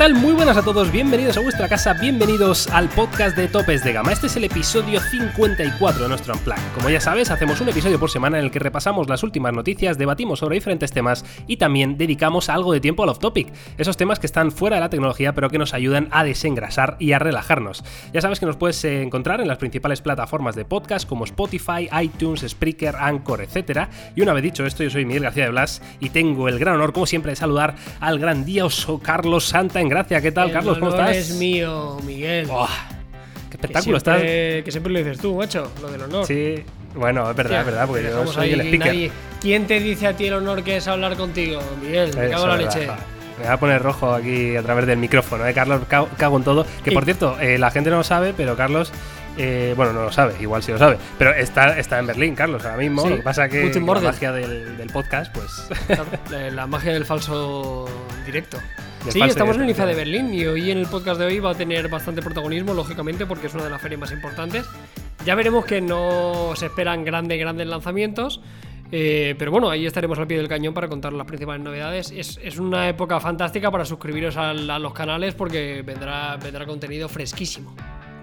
tal? Muy buenas a todos, bienvenidos a vuestra casa, bienvenidos al podcast de Topes de Gama. Este es el episodio 54 de nuestro Unplug. Como ya sabes, hacemos un episodio por semana en el que repasamos las últimas noticias, debatimos sobre diferentes temas y también dedicamos algo de tiempo al off-topic, esos temas que están fuera de la tecnología pero que nos ayudan a desengrasar y a relajarnos. Ya sabes que nos puedes eh, encontrar en las principales plataformas de podcast como Spotify, iTunes, Spreaker, Anchor, etc. Y una vez dicho esto, yo soy Miguel García de Blas y tengo el gran honor, como siempre, de saludar al grandioso Carlos Santa en Gracia. ¿Qué tal, El Carlos? ¿Cómo estás? es mío, Miguel. Buah, ¡Qué que, espectáculo estás! siempre, que siempre lo dices tú, macho, lo del honor. Sí, bueno, es verdad, es verdad, porque yo soy ahí, el speaker. nadie- ¿Quién te dice a ti el honor que es hablar contigo, Miguel? Me Eso cago en la verdad, leche. Me voy a poner rojo aquí a través del micrófono, ¿eh? Carlos, cago, cago en todo. Que Y- por cierto, eh, la gente no lo sabe, pero Carlos. eh, bueno, no lo sabe, igual sí lo sabe. Pero está, está en Berlín, Carlos, ahora mismo. Sí, Lo que pasa que la magia del, del podcast, pues. La, la magia del falso directo. Sí, estamos en el IFA de. Berlín y hoy en el podcast de hoy va a tener bastante protagonismo, lógicamente, porque es una de las ferias más importantes. Ya veremos que no se esperan grandes, grandes lanzamientos. eh, pero bueno, ahí estaremos al pie del cañón para contar las principales novedades. Es, es una época fantástica para suscribiros a, los canales porque vendrá, vendrá contenido fresquísimo.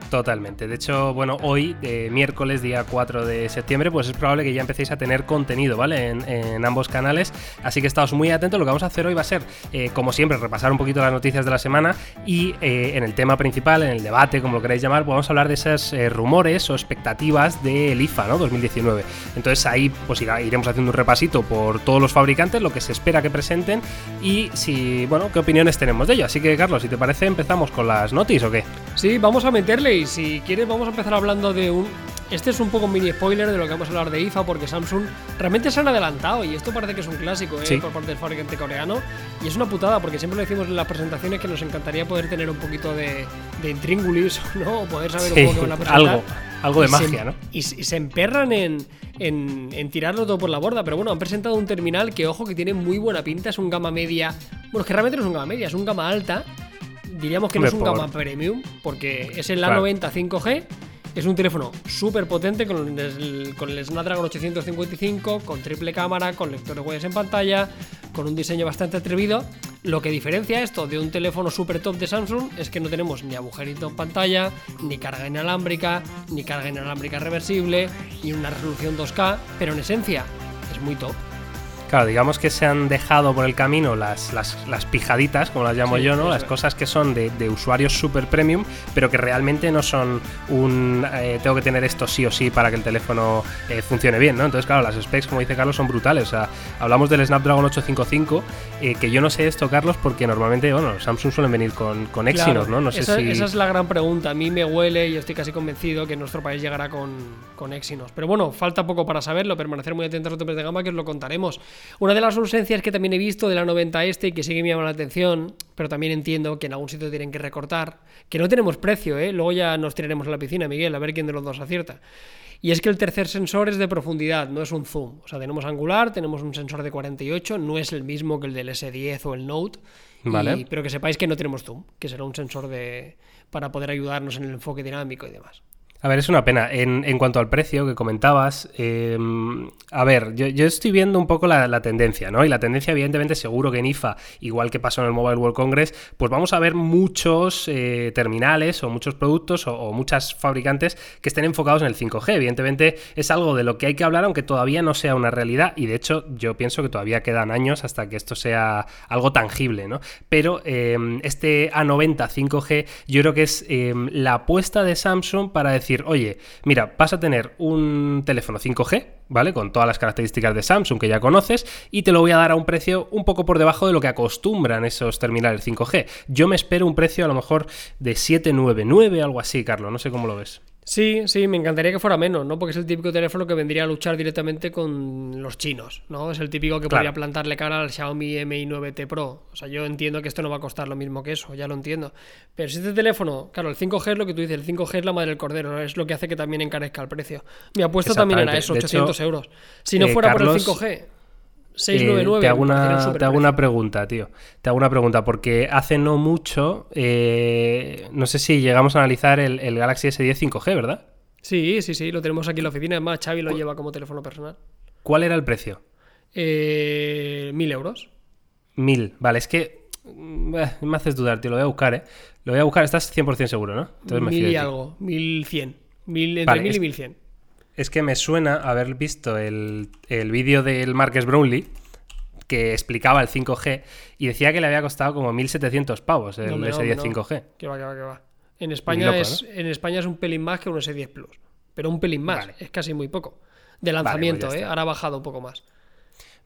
Totalmente. De hecho, bueno, hoy, eh, miércoles, día 4 de septiembre, pues es probable que ya empecéis a tener contenido, ¿vale? En, ambos canales. Así que estáos muy atentos. Lo que vamos a hacer hoy va a ser, eh, como siempre, repasar un poquito las noticias de la semana y eh, en el tema principal, en el debate, como lo queráis llamar, pues vamos a hablar de esos rumores o expectativas del IFA, ¿no? 2019. Entonces ahí pues iremos haciendo un repasito por todos los fabricantes, lo que se espera que presenten y si, bueno, qué opiniones tenemos de ello. Así que, Carlos, si te parece, empezamos con las noticias o qué. Sí, vamos a meterle si quieres vamos a empezar hablando de un... Este es un poco un mini spoiler de lo que vamos a hablar de IFA porque Samsung realmente se han adelantado y esto parece que es un clásico ¿eh? Sí. por parte del fabricante coreano y es una putada porque siempre lo decimos en las presentaciones que nos encantaría poder tener un poquito de, de intríngulis ¿no? o poder saber Sí, un poco qué van a presentar. algo, algo de Y se- magia, ¿no? Y, se- y se emperran en, en, en tirarlo todo por la borda. Pero bueno, han presentado un terminal que, ojo, que tiene muy buena pinta. Es un gama media. Bueno, es que realmente no es un gama media, es un gama alta. Diríamos que no es un gama premium, porque es el Claro. A90 5G. Es un teléfono súper potente con el, con el Snapdragon 855, con triple cámara, con lector de huellas en pantalla, con un diseño bastante atrevido. Lo que diferencia esto de un teléfono super top de Samsung es que no tenemos ni agujerito en pantalla, ni carga inalámbrica, ni carga inalámbrica reversible, ni una resolución 2K, pero en esencia es muy top. Claro, digamos que se han dejado por el camino las, las, las pijaditas, como las llamo Sí, yo, ¿no? Las cosas que son de, de usuarios super premium, pero que realmente no son un. eh, tengo que tener esto sí o sí para que el teléfono eh, funcione bien, ¿no? Entonces, claro, las specs, como dice Carlos, son brutales. O sea, hablamos del Snapdragon 855, eh, que yo no sé esto, Carlos, porque normalmente, bueno, Samsung suelen venir con, con Exynos, Claro, ¿no? No sé esa, si. esa es la gran pregunta. A mí me huele y estoy casi convencido que nuestro país llegará con, con Exynos. Pero bueno, falta poco para saberlo. Permanecer muy atentos a los topes de gama que os lo contaremos. Una de las ausencias que también he visto de la 90 este y que sigue me llama la atención, pero también entiendo que en algún sitio tienen que recortar, que no tenemos precio, ¿eh? Luego ya nos tiraremos a la piscina, Miguel, a ver quién de los dos acierta. Y es que el tercer sensor es de profundidad, no es un zoom. O sea, tenemos angular, tenemos un sensor de 48, no es el mismo que el del S10 o el Note. y- Vale. pero que sepáis que no tenemos zoom, que será un sensor de para poder ayudarnos en el enfoque dinámico y demás. A ver, es una pena. En, cuanto al precio que comentabas, eh, a ver, yo, estoy viendo un poco la, tendencia, ¿no? Y la tendencia, evidentemente, seguro que en IFA, igual que pasó en el Mobile World Congress, pues vamos a ver muchos eh, terminales o muchos productos o, muchas fabricantes que estén enfocados en el 5G. Evidentemente, es algo de lo que hay que hablar, aunque todavía no sea una realidad. Y de hecho, yo pienso que todavía quedan años hasta que esto sea algo tangible, ¿no? Pero eh, este A90 5G, yo creo que es eh, la apuesta de Samsung para decir, oye, mira, vas a tener un teléfono 5G, ¿vale? Con todas las características de Samsung que ya conoces, y te lo voy a dar a un precio un poco por debajo de lo que acostumbran esos terminales 5G. Yo me espero un precio a lo mejor de 799, algo así, Carlos, no sé cómo lo ves. Sí, sí, me encantaría que fuera menos, ¿no? Porque es el típico teléfono que vendría a luchar directamente con los chinos, ¿no? Es el típico que Claro. podría plantarle cara al Xiaomi Mi 9T Pro. O sea, yo entiendo que esto no va a costar lo mismo que eso, ya lo entiendo. Pero si este teléfono, claro, el 5G es lo que tú dices, el 5G es la madre del cordero, ¿no? es lo que hace que también encarezca el precio. Mi apuesta también era eso, Exactamente. De 800 hecho, euros. Si no eh, fuera Carlos, por el 5G, Eh, 699. te, hago una, te hago una pregunta, tío. Te hago una pregunta, porque hace no mucho, eh, no sé si llegamos a analizar el, el Galaxy S10 5G, ¿verdad? Sí, sí, sí, lo tenemos aquí en la oficina. Además, Xavi lo lleva como teléfono personal. ¿Cuál era el precio? Eh, Mil euros. Mil. Vale, es que Mm, eh, me haces dudar, tío. Lo voy a buscar, ¿eh? Lo voy a buscar. Estás 100% seguro, ¿no? Entonces me mil y algo. 1100. Mil, entre mil y 1100. Es que me suena haber visto el, el vídeo del Marques Brownlee que explicaba el 5G y decía que le había costado como 1.700 pavos el S10 5G. Que va, que va, que va. En España, es, en España es un pelín más que un S10 Plus, pero un pelín más, es casi muy poco. De pues lanzamiento, ¿eh? Ahora ha bajado un poco más.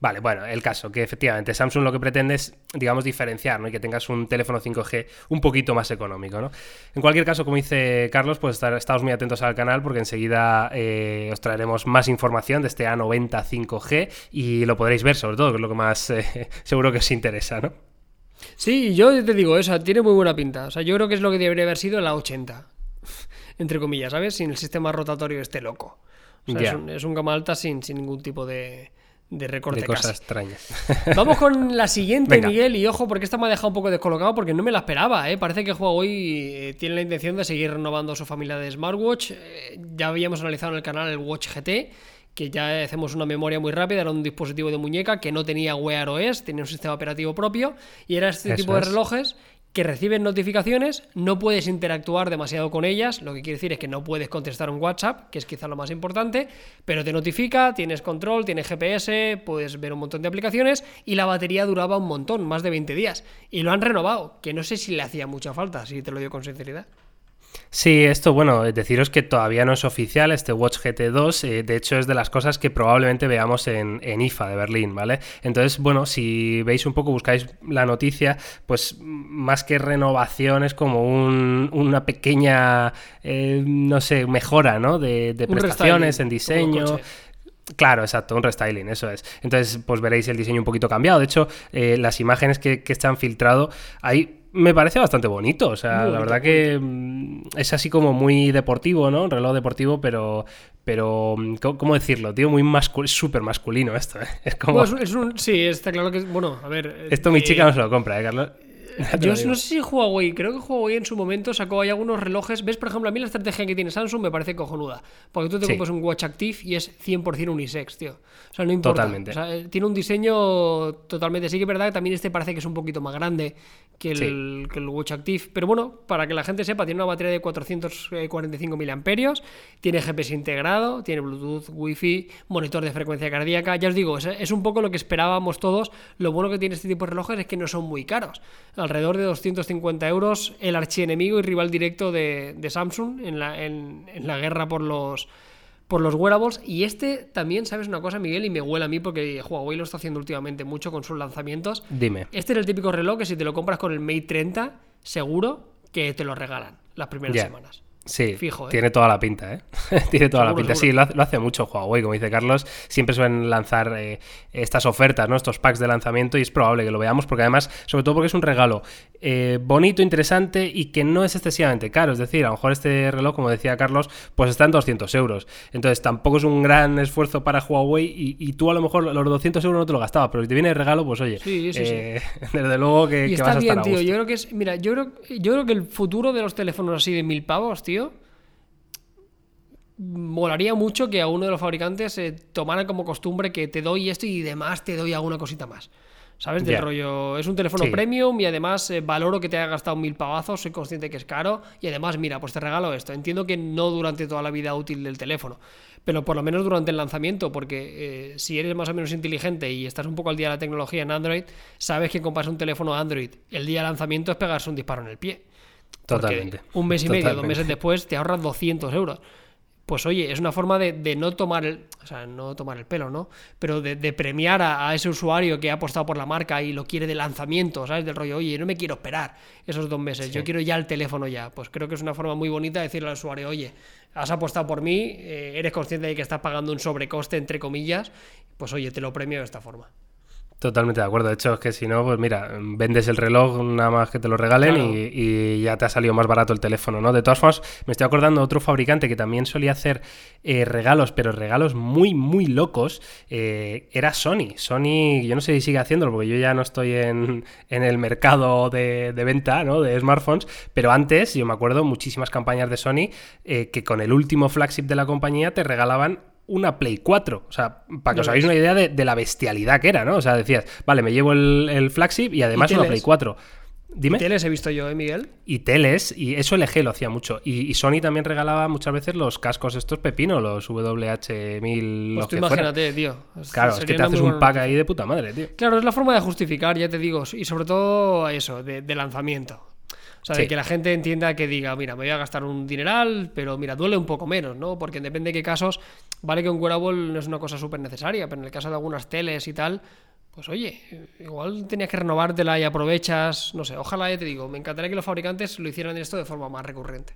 Vale, bueno, el caso, que efectivamente Samsung lo que pretende es, digamos, diferenciar, ¿no? Y que tengas un teléfono 5G un poquito más económico, ¿no? En cualquier caso, como dice Carlos, pues estamos muy atentos al canal porque enseguida eh, os traeremos más información de este A90 5G y lo podréis ver, sobre todo, que es lo que más eh, seguro que os interesa, ¿no? Sí, yo te digo, eso tiene muy buena pinta. O sea, yo creo que es lo que debería haber sido la 80, entre comillas, ¿sabes? Sin el sistema rotatorio este loco. O sea, es, un, es, un, gama alta sin, sin ningún tipo de de recorte de cosas extrañas. Vamos con la siguiente, Miguel, y ojo, porque esta me ha dejado un poco descolocado porque no me la esperaba, ¿eh? Parece que Huawei eh, tiene la intención de seguir renovando su familia de smartwatch. Eh, ya habíamos analizado en el canal el Watch GT, que ya hacemos una memoria muy rápida, era un dispositivo de muñeca que no tenía Wear OS, tenía un sistema operativo propio, y era este tipo de relojes que reciben notificaciones, no puedes interactuar demasiado con ellas, lo que quiere decir es que no puedes contestar un WhatsApp, que es quizá lo más importante, pero te notifica, tienes control, tienes GPS, puedes ver un montón de aplicaciones y la batería duraba un montón, más de 20 días. Y lo han renovado, que no sé si le hacía mucha falta, si te lo digo con sinceridad. Sí, esto, bueno, deciros que todavía no es oficial este Watch GT2, eh, de hecho es de las cosas que probablemente veamos en, IFA de Berlín, ¿vale? Entonces, bueno, si veis un poco, buscáis la noticia, pues más que renovación es como una pequeña, eh, no sé, mejora, ¿no? De, prestaciones en diseño. Claro, exacto, un restyling, eso es. Entonces, pues veréis el diseño un poquito cambiado. De hecho, eh, las imágenes que, que están filtrado, hay me parece bastante bonito. O sea, la verdad que mm, es así como muy deportivo, ¿no? Un reloj deportivo, pero. Pero. Mm, ¿Cómo decirlo, tío? Muy masculino. súper masculino esto, ¿eh? Es como. es un, sí, está claro que. Bueno, a ver. Esto mi eh, chica no se lo compra, ¿eh, Carlos? Yo no sé si Huawei, creo que Huawei en su momento sacó ahí algunos relojes. ¿Ves, por ejemplo, a mí la estrategia que tiene Samsung me parece cojonuda. Porque tú te compras un Watch Active y es 100% unisex, tío. O sea, no importa. Totalmente. O sea, eh, tiene un diseño totalmente. Sí que es verdad que también este parece que es un poquito más grande que el, que el Watch Active. Pero bueno, para que la gente sepa, tiene una batería de 445 mAh, tiene GPS integrado, tiene Bluetooth, Wi-Fi, monitor de frecuencia cardíaca. Ya os digo, es, un poco lo que esperábamos todos. Lo bueno que tiene este tipo de relojes es que no son muy caros alrededor de 250 euros, el archienemigo y rival directo de, Samsung en la, en, la, guerra por los, por los wearables. Y este también, ¿sabes una cosa, Miguel? Y me huele a mí porque Huawei lo está haciendo últimamente mucho con sus lanzamientos. Dime. Este es el típico reloj que si te lo compras con el Mate 30, seguro que te lo regalan las primeras semanas. Sí, Fijo, ¿eh? tiene toda la pinta, ¿eh? tiene toda la pinta. Sí, lo hace, mucho Huawei, como dice Carlos. Siempre suelen lanzar eh, estas ofertas, ¿no? Estos packs de lanzamiento y es probable que lo veamos porque además, sobre todo porque es un regalo eh, bonito, interesante y que no es excesivamente caro. Es decir, a lo mejor este reloj, como decía Carlos, pues está en 200 euros. Entonces tampoco es un gran esfuerzo para Huawei y, tú a lo mejor los 200 euros no te lo gastabas, pero si te viene de regalo, pues oye, sí, sí, desde luego que, y está bien, tío. Yo creo que es, mira, yo creo, yo creo que el futuro de los teléfonos así de mil pavos, tío, molaría mucho que a uno de los fabricantes se tomara como costumbre que te doy esto y demás te doy alguna cosita más. ¿Sabes? Del rollo. Es un teléfono premium y además eh, valoro que te haya gastado mil pavazos, soy consciente que es caro. Y además, mira, pues te regalo esto. Entiendo que no durante toda la vida útil del teléfono, pero por lo menos durante el lanzamiento, porque eh, si eres más o menos inteligente y estás un poco al día de la tecnología en Android, sabes que compras un teléfono Android el día de lanzamiento es pegarse un disparo en el pie. Totalmente. Un mes y medio, dos meses después, te ahorras 200 euros pues oye, es una forma de, no tomar el, o sea, no tomar el pelo, ¿no? Pero de, premiar a, ese usuario que ha apostado por la marca y lo quiere de lanzamiento, ¿sabes? Del rollo, oye, no me quiero esperar esos dos meses, yo quiero ya el teléfono ya. Pues creo que es una forma muy bonita de decirle al usuario, oye, has apostado por mí, eh, eres consciente de que estás pagando un sobrecoste, entre comillas, pues oye, te lo premio de esta forma. Totalmente de acuerdo. De hecho, es que si no, pues mira, vendes el reloj nada más que te lo regalen y, ya te ha salido más barato el teléfono, ¿no? De todas formas, me estoy acordando de otro fabricante que también solía hacer eh, regalos, pero regalos muy, muy locos. Eh, era Sony. Sony, yo no sé si sigue haciéndolo, porque yo ya no estoy en, el mercado de, venta, ¿no? De smartphones, pero antes, yo me acuerdo muchísimas campañas de Sony eh, que con el último flagship de la compañía te regalaban una Play 4. O sea, para que os hagáis una idea de, de la bestialidad que era, ¿no? O sea, decías, vale, me llevo el, el flagship y además ¿Y una? Play 4. Dime. Teles he visto yo, ¿eh, Miguel? Y teles, y eso LG lo hacía mucho. Y, y Sony también regalaba muchas veces los cascos estos pepino, los WH-1000, Pues tú imagínate, tío. Claro, es que te haces un pack ahí de puta madre, tío. Claro, es la forma de justificar, ya te digo, y sobre todo eso, de, de lanzamiento. O sea, de que la gente entienda que diga, mira, me voy a gastar un dineral, pero mira, duele un poco menos, ¿no? Porque depende de qué casos, vale que un wearable no es una cosa súper necesaria, pero en el caso de algunas teles y tal, pues oye, igual tenías que renovártela y aprovechas, no sé, ojalá, ya te digo, me encantaría que los fabricantes lo hicieran esto de forma más recurrente.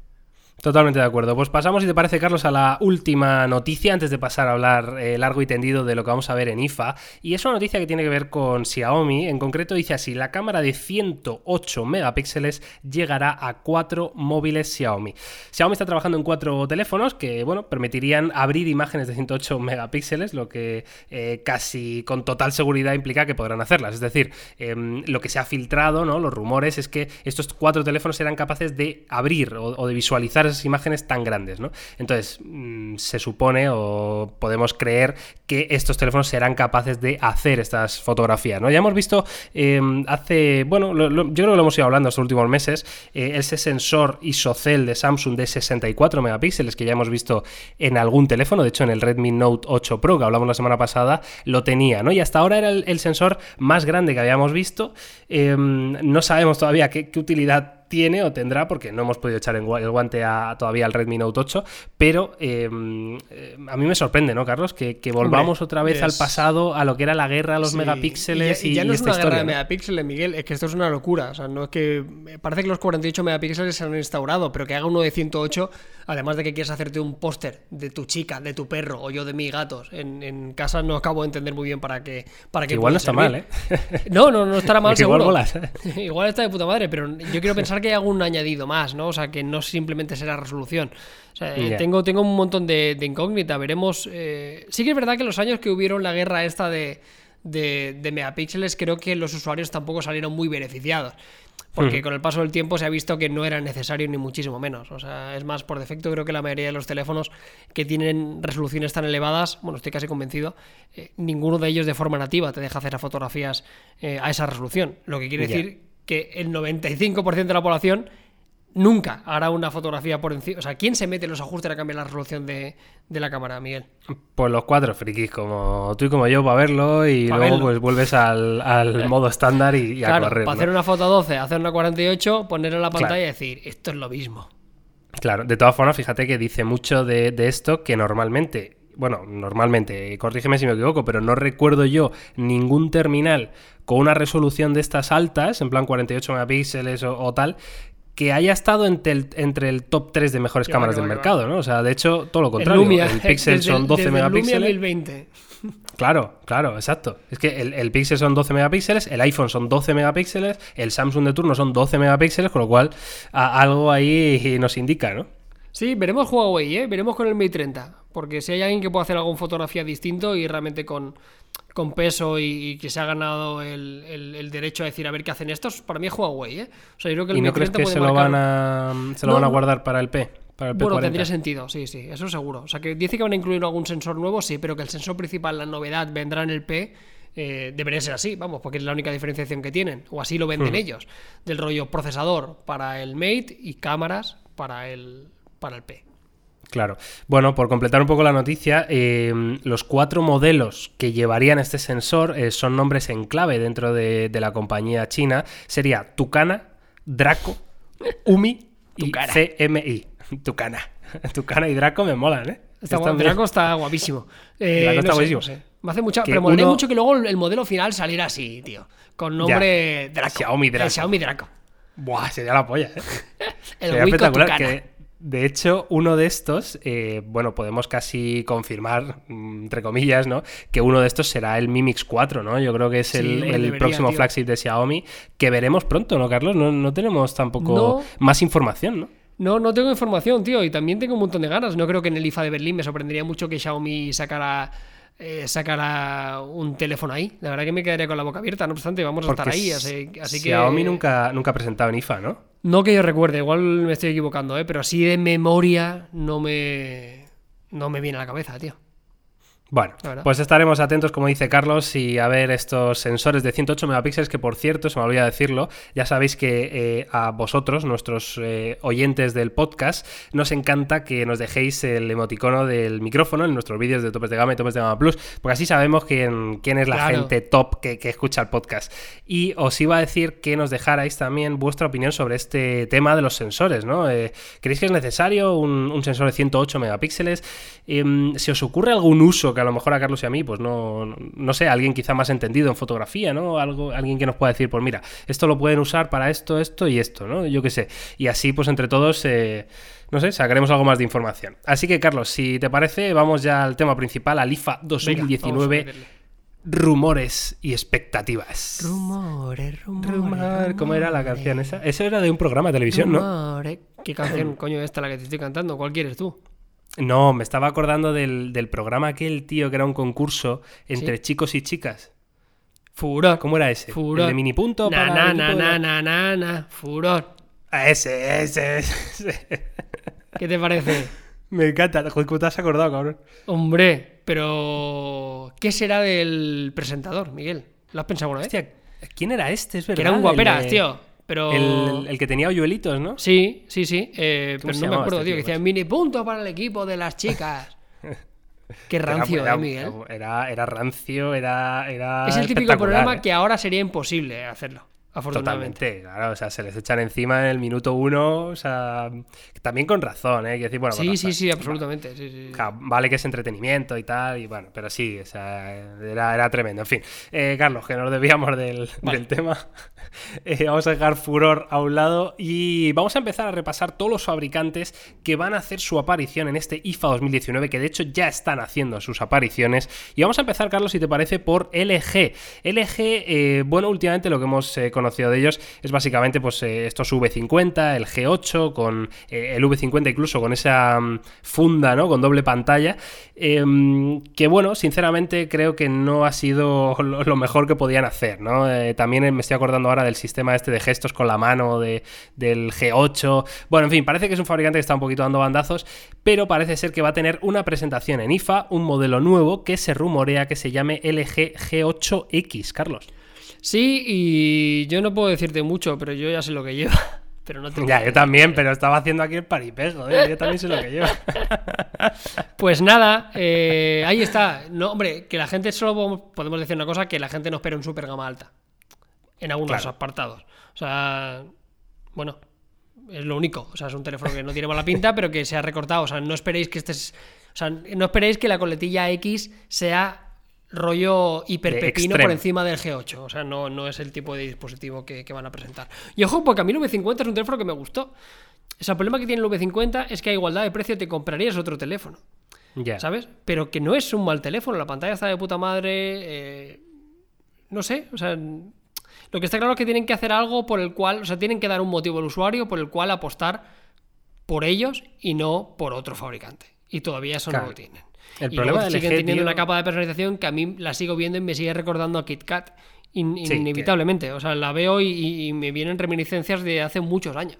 Totalmente de acuerdo. Pues pasamos, si te parece, Carlos, a la última noticia antes de pasar a hablar eh, largo y tendido de lo que vamos a ver en IFA. Y es una noticia que tiene que ver con Xiaomi. En concreto dice así, la cámara de 108 megapíxeles llegará a cuatro móviles Xiaomi. Xiaomi está trabajando en cuatro teléfonos que, bueno, permitirían abrir imágenes de 108 megapíxeles, lo que eh, casi con total seguridad implica que podrán hacerlas. Es decir, em, lo que se ha filtrado, ¿no? Los rumores es que estos cuatro teléfonos serán capaces de abrir o, o de visualizar imágenes tan grandes, ¿no? Entonces, mm, se supone o podemos creer que estos teléfonos serán capaces de hacer estas fotografías, ¿no? Ya hemos visto eh, hace, bueno, lo- yo creo que lo hemos ido hablando estos últimos meses, eh, ese sensor ISOCELL de Samsung de 64 megapíxeles que ya hemos visto en algún teléfono, de hecho en el Redmi Note 8 Pro que hablamos la semana pasada, lo tenía, ¿no? Y hasta ahora era el, sensor más grande que habíamos visto. Eh, no sabemos todavía qué utilidad tiene o tendrá, porque no hemos podido echar el guante a, todavía al Redmi Note 8, pero eh, eh, a mí me sorprende, ¿no, Carlos? Que, que volvamos otra vez al pasado, a lo que era la guerra a los Sí, megapíxeles y, y ya, y ya no y es esta una guerra de megapíxeles, Miguel, es que esto es una locura. O sea, no es que. Parece que los 48 megapíxeles se han instaurado, pero que haga uno de 108, además de que quieres hacerte un póster de tu chica, de tu perro o yo de mis gatos en, en casa, no acabo de entender muy bien para qué. Para qué Igual no está mal. ¿eh? No, no, no estará mal, Que igual seguro. ¿eh? Igual está de puta madre, pero yo quiero pensar que hay algún añadido más, ¿no? O sea, que no simplemente será resolución. O sea, Ya. tengo, tengo un montón de, de incógnita. Veremos. eh, Sí que es verdad que los años que hubieron la guerra esta de, de, de megapíxeles, creo que los usuarios tampoco salieron muy beneficiados. Porque con el paso del tiempo se ha visto que no era necesario ni muchísimo menos. O sea, es más, por defecto creo que la mayoría de los teléfonos que tienen resoluciones tan elevadas, bueno, estoy casi convencido, eh, ninguno de ellos de forma nativa te deja hacer las fotografías eh, a esa resolución. Lo que quiere decir que el 95% de la población nunca hará una fotografía por encima. O sea, ¿quién se mete en los ajustes a cambiar la resolución de, de la cámara, Miguel? Pues los cuatro frikis, como tú y como yo, para verlo y Pa' luego verlo. pues vuelves al, al modo estándar y, y a correr. para ¿no? hacer una foto a 12, hacer una 48, ponerla en la pantalla Claro. y decir, esto es lo mismo. Claro, de todas formas, fíjate que dice mucho de, de esto que normalmente, bueno, normalmente, corrígeme si me equivoco, pero no recuerdo yo ningún terminal con una resolución de estas altas, en plan 48 megapíxeles o, o tal, que haya estado entre el, entre el top 3 de mejores Que cámaras del va, mercado, ¿no? O sea, de hecho, todo lo contrario. el Lumia, el Pixel desde son 12 desde el Lumia megapíxeles. 1020. Claro, claro, exacto. Es que el, el Pixel son 12 megapíxeles, el iPhone son 12 megapíxeles, el Samsung de turno son 12 megapíxeles, con lo cual a- algo ahí nos indica, ¿no? Sí, veremos Huawei, ¿eh? Veremos con el Mate 30. Porque si hay alguien que pueda hacer algo en fotografía distinto y realmente con, con peso y, y que se ha ganado el, el- el derecho a decir a ver qué hacen estos, para mí es Huawei, ¿eh? O sea, yo creo que el ¿Y no Mate crees 30 que se lo, marcar- van a, se lo No, van a guardar para el P? Para el P40? Bueno, tendría sentido, sí, sí, eso seguro. O sea, que dice que van a incluir algún sensor nuevo, sí, pero que el sensor principal, la novedad, vendrá en el P. eh, debería ser así, vamos, porque es la única diferenciación que tienen, o así lo venden ellos, del rollo procesador para el Mate y cámaras para el, para el P. Claro. Bueno, por completar un poco la noticia, eh, los cuatro modelos que llevarían este sensor eh, son nombres en clave dentro de, de la compañía china. Sería Tucana, Draco, Umi y Tucana. CMI. Tucana. Tucana y Draco me molan, ¿eh? Está guapo. Draco está guapísimo. Eh, Draco no está sé, guapísimo. no sé. Me hace mucha. Que pero molaría uno- mucho que luego el, el modelo final saliera así, tío. Con nombre Draco. Xiaomi Draco. El Xiaomi Draco. Buah, sería la polla, ¿eh? El Sería espectacular. Tucana. que, de hecho, uno de estos, eh, bueno, podemos casi confirmar, mm, entre comillas, ¿no? Que uno de estos será el Mi Mix 4, ¿no? Yo creo que es Sí, el, hombre, el debería, próximo tío. flagship de Xiaomi que veremos pronto, ¿no, Carlos? No, no tenemos tampoco No. más información, ¿no? No, no tengo información, tío, y también tengo un montón de ganas. No creo que en el IFA de Berlín me sorprendería mucho que Xiaomi sacara, eh, sacara un teléfono ahí. La verdad que me quedaría con la boca abierta, no obstante, vamos a estar ahí. Así, así que. Xiaomi nunca, nunca ha presentado en IFA, ¿no? No que yo recuerde, igual me estoy equivocando, ¿eh? pero así de memoria no me, no me viene a la cabeza, tío. Bueno, pues estaremos atentos, como dice Carlos, y a ver estos sensores de 108 megapíxeles, que por cierto, se me olvidó decirlo, ya sabéis que eh, a vosotros, nuestros eh, oyentes del podcast, nos encanta que nos dejéis el emoticono del micrófono en nuestros vídeos de Topes de Gama y Topes de Gama Plus, porque así sabemos quién, quién es la Claro. gente top que, que escucha el podcast. Y os iba a decir que nos dejarais también vuestra opinión sobre este tema de los sensores, ¿no? Eh, ¿Creéis que es necesario un, un sensor de 108 megapíxeles? Em, ¿Se os ocurre algún uso que a lo mejor a Carlos y a mí, pues no, no, sé, alguien quizá más entendido en fotografía, ¿no? Algo, alguien que nos pueda decir, pues mira, esto lo pueden usar para esto, esto y esto, ¿no? Yo qué sé. Y así, pues entre todos, eh, no sé, sacaremos algo más de información. Así que, Carlos, si te parece, vamos ya al tema principal, al IFA Venga, 2019, vamos a meterle. rumores y expectativas. Rumores, rumores. Rumor, ¿cómo era la canción esa? Eso era de un programa de televisión, ¿no? Rumores. ¿Qué canción, coño, esta la que te estoy cantando? ¿Cuál quieres tú? No, me estaba acordando del, del programa aquel, tío, que era un concurso entre Sí. chicos y chicas. Furor. ¿Cómo era ese? Furor. ¿El de minipunto? Na, para na, na, de na, na, na, na. Furor. Ah, ese, ese, ese. ¿Qué te parece? Me encanta. ¿cómo te has acordado, cabrón? Hombre, pero. ¿Qué será del presentador, Miguel? ¿Lo has pensado alguna vez? Hostia, ¿quién era este? Es verdad. que era un guaperas, de- tío. Pero. El, el que tenía hoyuelitos, ¿no? Sí, sí, sí. eh, ¿Cómo pero no me acuerdo, este tío. Que decía mini punto para el equipo de las chicas. Qué rancio, era, eh, Miguel. Era, era rancio, era, era Es el típico programa ¿eh? que ahora sería imposible hacerlo. Totalmente, claro, o sea, se les echan encima en el minuto uno, o sea, también con razón, ¿eh? Decir, bueno, Sí, sí, sí, absolutamente. Sí, sí. Vale que es entretenimiento y tal, y bueno, pero sí, o sea, era, era tremendo. En fin, eh, Carlos, que nos debíamos del, Vale. del tema, eh, vamos a dejar furor a un lado y vamos a empezar a repasar todos los fabricantes que van a hacer su aparición en este IFA 2019, que de hecho ya están haciendo sus apariciones. Y vamos a empezar, Carlos, si te parece, por LG. LG, eh, bueno, últimamente lo que hemos eh, conocido de ellos es básicamente pues eh, estos V50, el G8, con eh, el V50 incluso con esa mm, funda, ¿no? Con doble pantalla. em, que bueno, sinceramente creo que no ha sido lo, mejor que podían hacer, ¿no? Eh, también me estoy acordando ahora del sistema este de gestos con la mano de, del G8. Bueno, en fin, parece que es un fabricante que está un poquito dando bandazos, pero parece ser que va a tener una presentación en IFA, un modelo nuevo que se rumorea que se llame LG G8X, Carlos. Sí, y yo no puedo decirte mucho, pero yo ya sé lo que lleva. Pero no te Ya, yo también, pero estaba haciendo aquí el paripé, joder, yo también sé lo que llevo. Pues nada, eh, ahí está. No, hombre, que la gente solo podemos decir una cosa, que la gente no espera un super gama alta. En algunos Claro. apartados. O sea, bueno, es lo único. O sea, es un teléfono que no tiene mala pinta, pero que se ha recortado. O sea, no esperéis que este es. O sea, no esperéis que la coletilla X sea rollo hiperpepino extremo. por encima del G8. O sea, no, no es el tipo de dispositivo que, que van a presentar. Y ojo, porque a mí el V50 es un teléfono que me gustó. O sea, el problema que tiene el V50 es que a igualdad de precio te comprarías otro teléfono. Ya. ¿Sabes? Pero que no es un mal teléfono, la pantalla está de puta madre. eh, no sé, o sea. Lo que está claro es que tienen que hacer algo por el cual. O sea, tienen que dar un motivo al usuario por el cual apostar por ellos y no por otro fabricante. Y todavía eso Claro. no lo tienen. El y problema siguen LG, teniendo tío- una capa de personalización que a mí la sigo viendo y me sigue recordando a KitKat in- Sí, que- inevitablemente. O sea, la veo y, y me vienen reminiscencias de hace muchos años.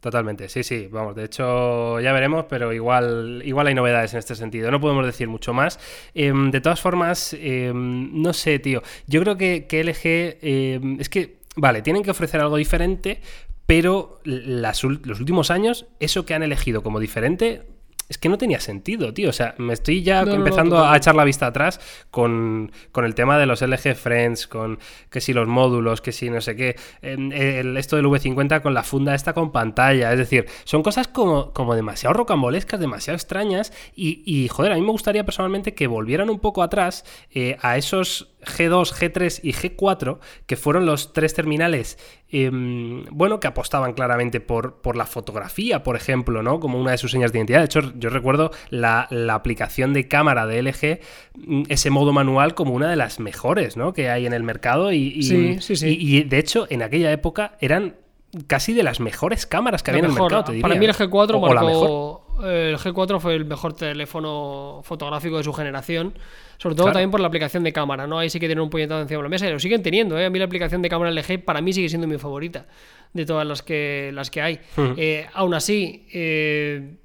Totalmente, sí, sí, vamos, de hecho ya veremos, pero igual, igual hay novedades en este sentido, no podemos decir mucho más. Em, de todas formas, em, no sé, tío, yo creo que, que LG em, es que, vale, tienen que ofrecer algo diferente, pero las los últimos años, eso que han elegido como diferente... Es que no tenía sentido, tío. O sea, me estoy ya No, no, no, empezando a echar la vista atrás con, con el tema de los LG Friends, con que si los módulos, que si no sé qué, el- esto del V50 con la funda esta con pantalla, es decir, son cosas como, como demasiado rocambolescas, demasiado extrañas y, y, joder, a mí me gustaría personalmente que volvieran un poco atrás eh, a esos G2, G3 y G4, que fueron los tres terminales, em, bueno, que apostaban claramente por, por la fotografía, por ejemplo, ¿no? Como una de sus señas de identidad. De hecho, yo recuerdo la, la aplicación de cámara de LG, mm, ese modo manual, como una de las mejores, ¿no? Que hay en el mercado y, y- Sí, sí, sí. y- y, de hecho, en aquella época eran casi de las mejores cámaras que La había en el mercado, te diría. Para mí el ¿eh? G4 O- o la mejor. El G4 fue el mejor teléfono fotográfico de su generación. Sobre todo Claro. también por la aplicación de cámara, ¿no? Ahí sí que tienen un puñetazo encima de la mesa y lo siguen teniendo, ¿eh? A mí la aplicación de cámara LG para mí sigue siendo mi favorita de todas las que, las que hay. Eh, aún así, eh,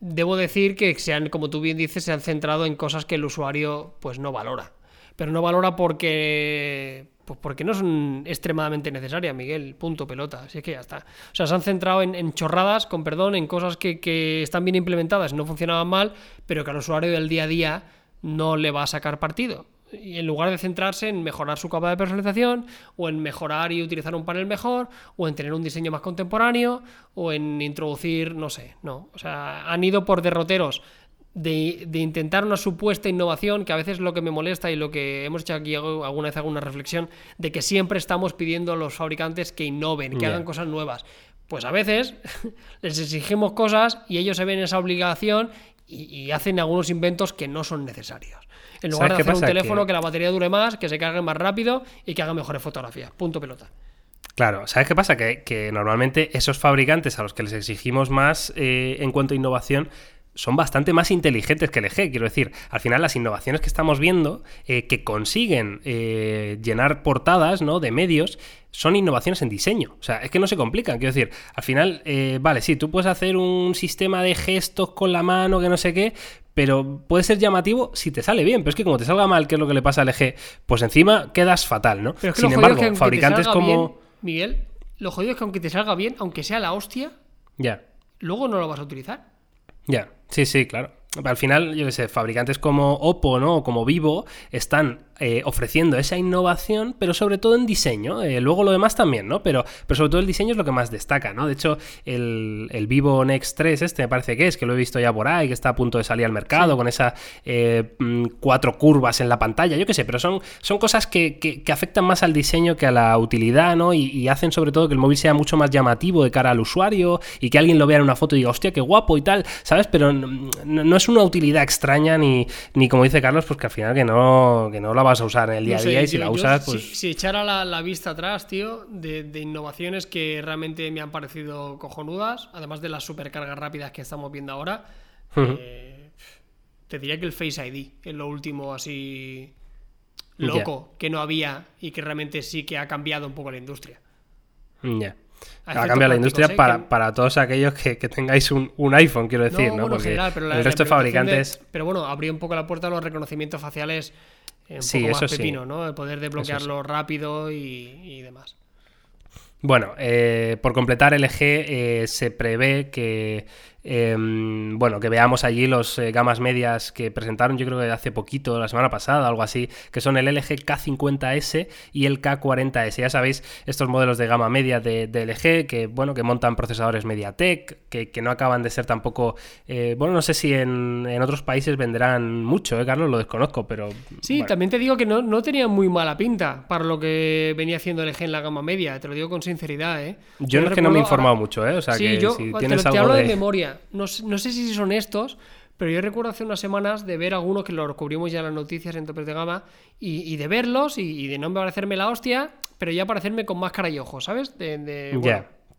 debo decir que se han, como tú bien dices, se han centrado en cosas que el usuario pues no valora. Pero no valora porque pues porque no son extremadamente necesarias, Miguel. Punto, pelota. Así es que ya está. O sea, se han centrado en, chorradas, con perdón, en cosas que, que, están bien implementadas y no funcionaban mal, pero que al usuario del día a día no le va a sacar partido. Y en lugar de centrarse en mejorar su capa de personalización, o en mejorar y utilizar un panel mejor, o en tener un diseño más contemporáneo, o en introducir, no sé, no. O sea, han ido por derroteros de, intentar una supuesta innovación, que a veces es lo que me molesta y lo que hemos hecho aquí alguna vez alguna reflexión, de que siempre estamos pidiendo a los fabricantes que innoven, que hagan cosas nuevas. Pues a veces les exigimos cosas y ellos se ven esa obligación y, hacen algunos inventos que no son necesarios. En lugar de hacer un teléfono que... la batería dure más, que se cargue más rápido y que haga mejores fotografías. Punto pelota. Claro, ¿sabes qué pasa? Que, normalmente esos fabricantes a los que les exigimos más eh, en cuanto a innovación son bastante más inteligentes que el LG. Quiero decir, al final las innovaciones que estamos viendo, eh, que consiguen eh, llenar portadas ¿no? de medios, son innovaciones en diseño. O sea, es que no se complican. Quiero decir, al final, eh, vale, sí, tú puedes hacer un sistema de gestos con la mano, que no sé qué, pero puede ser llamativo si te sale bien. Pero es que como te salga mal, que es lo que le pasa al LG, pues encima quedas fatal, ¿no? Sin embargo, fabricantes como... Miguel, lo jodido es que aunque te salga bien, aunque sea la hostia, ya. luego no lo vas a utilizar. Ya, sí, sí, claro. Al final, yo qué sé, fabricantes como Oppo, ¿no? O como Vivo están eh, ofreciendo esa innovación, pero sobre todo en diseño. Eh, luego lo demás también, ¿no? Pero, pero sobre todo el diseño es lo que más destaca, ¿no? De hecho, el, Vivo Next 3, este me parece que es, que lo he visto ya por ahí, que está a punto de salir al mercado con esas eh, mm, cuatro curvas en la pantalla, yo qué sé, pero son, son cosas que, afectan más al diseño que a la utilidad, ¿no? Y, hacen sobre todo que el móvil sea mucho más llamativo de cara al usuario y que alguien lo vea en una foto y diga, hostia, qué guapo y tal, ¿sabes? Pero no, es una utilidad extraña ni, ni como dice Carlos, pues que al final que no, que no la va vas a usar en el día a día y si la usas, pues... Si, echara la, vista atrás, tío, de, innovaciones que realmente me han parecido cojonudas, además de las supercargas rápidas que estamos viendo ahora, eh, te diría que el Face ID es lo último así loco que no había y que realmente sí que ha cambiado un poco la industria. Ya. Ha cambiado la industria ¿eh? para, todos aquellos que, tengáis un, iPhone, quiero decir, ¿no? Porque el resto de fabricantes. pero bueno, abrió un poco la puerta a los reconocimientos faciales un sí, poco más pepino, ¿no? El poder desbloquearlo rápido y, demás. Bueno, eh, por completar, LG eh, se prevé que Em, bueno, que veamos allí los eh, gamas medias que presentaron, yo creo que hace poquito, la semana pasada, algo así, que son el LG K50S y el K40S. Ya sabéis, estos modelos de gama media de, LG que, bueno, que montan procesadores MediaTek, que, que no acaban de ser tampoco, eh, bueno, no sé si en, otros países venderán mucho, ¿eh, Carlos? Lo desconozco, pero... Sí, también te digo que no, no tenía muy mala pinta para lo que venía haciendo LG en la gama media, te lo digo con sinceridad, ¿eh? Yo, no es que no me he informado mucho, ¿eh? O sea, que si tienes algo hablo de memoria no, sé si son estos, pero yo recuerdo hace unas semanas de ver algunos que lo cubrimos ya en las noticias en topes de gama y, de verlos y, de no parecerme la hostia, pero ya parecerme con máscara y ojos, ¿sabes? De,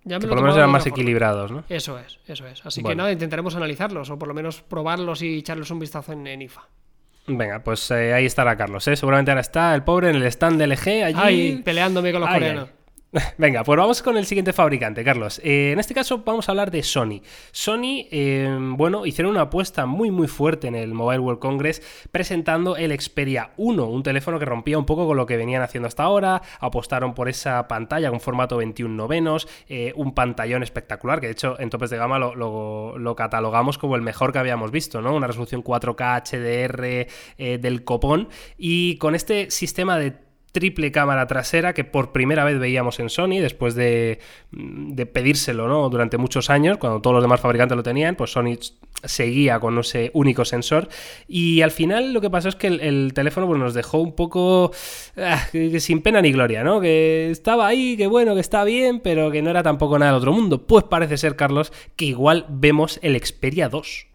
Ya por lo menos eran más equilibrados, ¿no? Eso es, eso es. Así que nada, intentaremos analizarlos o por lo menos probarlos y echarles un vistazo en, IFA. Venga, pues eh, ahí estará Carlos, ¿eh? Seguramente ahora está el pobre en el stand de LG allí. Ay, peleándome con los coreanos. Venga, pues vamos con el siguiente fabricante, Carlos. Eh, en este caso vamos a hablar de Sony. Sony, eh, bueno, hicieron una apuesta muy muy fuerte en el Mobile World Congress presentando el Xperia 1, un teléfono que rompía un poco con lo que venían haciendo hasta ahora. Apostaron por esa pantalla con formato 21 novenos, eh, un pantallón espectacular, que de hecho en topes de gama lo, catalogamos como el mejor que habíamos visto, ¿no? Una resolución 4K HDR del copón y con este sistema de triple cámara trasera que por primera vez veíamos en Sony después de, pedírselo ¿no? durante muchos años, cuando todos los demás fabricantes lo tenían, pues Sony seguía con ese único sensor y al final lo que pasó es que el, teléfono pues, nos dejó un poco ah, sin pena ni gloria, ¿no? Que estaba ahí, que bueno, que está bien, pero que no era tampoco nada del otro mundo. Pues parece ser, Carlos, que igual vemos el Xperia 2.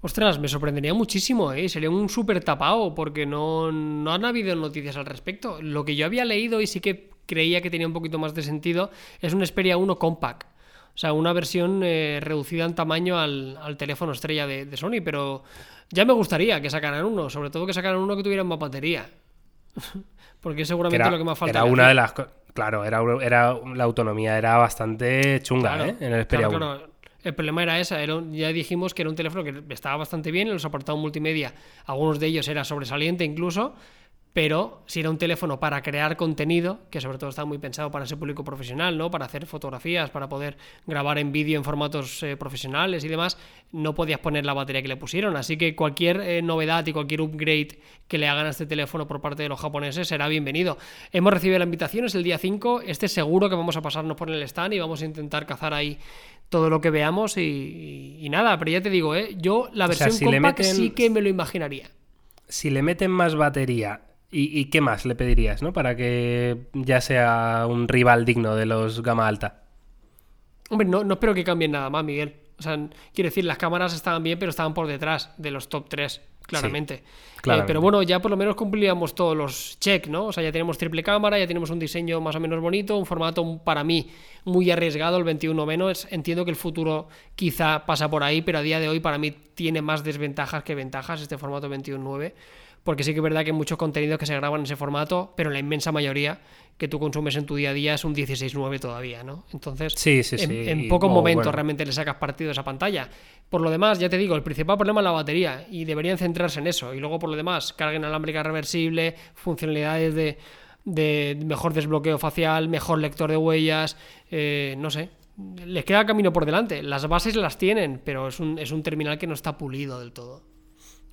Ostras, me sorprendería muchísimo, ¿eh? Sería un súper tapado porque no, no han habido noticias al respecto. Lo que yo había leído y sí que creía que tenía un poquito más de sentido es un Xperia 1 Compact. O sea, una versión eh, reducida en tamaño al, teléfono estrella de, Sony, pero ya me gustaría que sacaran uno, sobre todo que sacaran uno que tuviera más batería. Porque es seguramente lo que más falta. Era una de las. Claro, era, era, la autonomía era bastante chunga, ¿eh? En el Xperia 1. El problema era esa, ya dijimos que era un teléfono que estaba bastante bien en los apartados multimedia, algunos de ellos era sobresaliente incluso, pero si era un teléfono para crear contenido, que sobre todo está muy pensado para ese público profesional, ¿no? Para hacer fotografías, para poder grabar en vídeo en formatos eh, profesionales y demás, no podías poner la batería que le pusieron. Así que cualquier eh, novedad y cualquier upgrade que le hagan a este teléfono por parte de los japoneses será bienvenido. Hemos recibido la invitación, es el día 5. Este seguro que vamos a pasarnos por el stand y vamos a intentar cazar ahí todo lo que veamos y, nada, pero ya te digo, ¿eh? yo la versión compact sí que me lo imaginaría. Si le meten más batería ¿Y, qué más le pedirías, ¿no? Para que ya sea un rival digno de los gama alta. Hombre, no, no espero que cambien nada más, Miguel. O sea, quiero decir, las cámaras estaban bien, pero estaban por detrás de los top 3, claramente. Eh, pero bueno, ya por lo menos cumplíamos todos los check, ¿no? O sea, ya tenemos triple cámara, ya tenemos un diseño más o menos bonito, un formato para mí muy arriesgado, el 21 menos. Entiendo que el futuro quizá pasa por ahí, pero a día de hoy para mí tiene más desventajas que ventajas este formato 21.9 porque sí que es verdad que muchos contenidos que se graban en ese formato, pero la inmensa mayoría que tú consumes en tu día a día es un 16.9 todavía, ¿no? Entonces, sí, sí, en, pocos momentos realmente le sacas partido a esa pantalla. Por lo demás, ya te digo, el principal problema es la batería y deberían centrarse en eso. Y luego, por lo demás, carga inalámbrica reversible, funcionalidades de, mejor desbloqueo facial, mejor lector de huellas, eh, no sé. Les queda camino por delante. Las bases las tienen, pero es un, es un terminal que no está pulido del todo.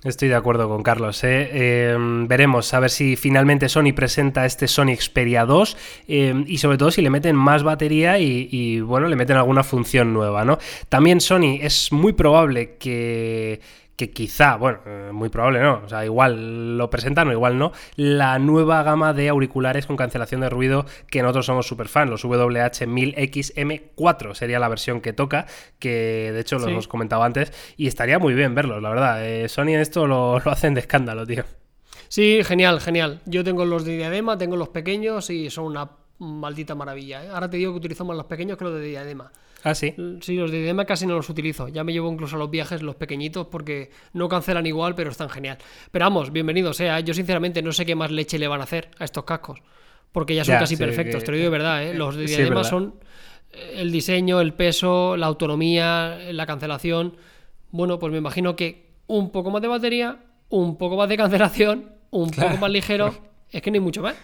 Estoy de acuerdo con Carlos. ¿eh? Em, veremos a ver si finalmente Sony presenta este Sony Xperia 2 em, y sobre todo si le meten más batería y, y, bueno, le meten alguna función nueva, ¿no? También Sony es muy probable que que quizá, bueno, eh, muy probable no, o sea, igual lo presentan o igual no, la nueva gama de auriculares con cancelación de ruido que nosotros somos super fan, los WH-1000XM4 sería la versión que toca, que de hecho lo hemos comentado antes, y estaría muy bien verlos, la verdad. Eh, Sony en esto lo, lo hacen de escándalo, tío. Sí, genial, genial. Yo tengo los de diadema, tengo los pequeños y son una maldita maravilla. ¿eh? Ahora te digo que utilizamos los pequeños que los de diadema. Ah, sí. Sí, los de diadema casi no los utilizo. Ya me llevo incluso a los viajes los pequeñitos porque no cancelan igual, pero están genial. Pero vamos, bienvenido sea. Yo sinceramente no sé qué más leche le van a hacer a estos cascos. Porque ya son casi perfectos, te lo digo de verdad. ¿eh? Los de diadema son eh, el diseño, el peso, la autonomía, la cancelación. Bueno, pues me imagino que un poco más de batería, un poco más de cancelación, un poco más ligero. Es que no hay mucho más.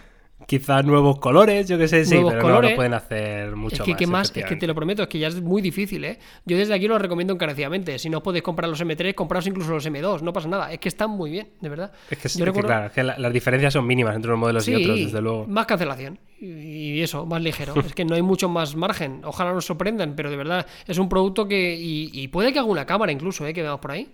Quizás nuevos colores, yo qué sé, sí, pero colores. No, pueden hacer mucho es que, más. Es que te lo prometo, es que ya es muy difícil, ¿eh? Yo desde aquí lo recomiendo encarecidamente. Si no podéis comprar los M3, compraos incluso los M2, no pasa nada. Es que están muy bien, de verdad. Es que, claro, que las diferencias son mínimas entre unos modelos y otros, desde luego. Más cancelación y eso, más ligero. es que no hay mucho más margen. Ojalá nos sorprendan, pero de verdad es un producto que. Y, puede que haga una cámara incluso, ¿eh? Que veamos por ahí.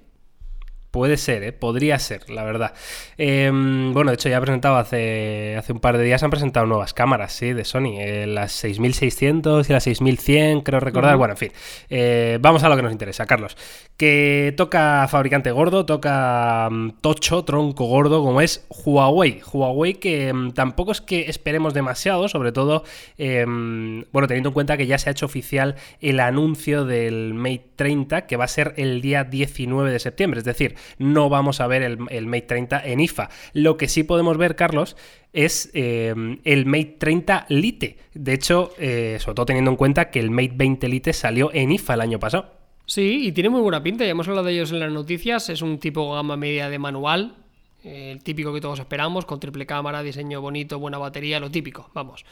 Puede ser, ¿eh? podría ser, la verdad. Em, bueno, de hecho ya ha presentado hace, hace un par de días, han presentado nuevas cámaras, sí, de Sony. Eh, las 6600 y las 6100, creo recordar. Bueno, en fin. Eh, vamos a lo que nos interesa, Carlos. Que toca fabricante gordo, toca mm, tocho, tronco gordo, como es Huawei. Huawei que mm, tampoco es que esperemos demasiado, sobre todo, em, bueno, teniendo en cuenta que ya se ha hecho oficial el anuncio del Mate 30, que va a ser el día 19 de septiembre. Es decir, no vamos a ver el, Mate 30 en IFA. Lo que sí podemos ver, Carlos, es eh, el Mate 30 Lite. De hecho, eh, sobre todo teniendo en cuenta que el Mate 20 Lite salió en IFA el año pasado. Sí, y tiene muy buena pinta, ya hemos hablado de ellos en las noticias, es un tipo gama media de manual, el típico que todos esperamos, con triple cámara, diseño bonito, buena batería, lo típico, vamos.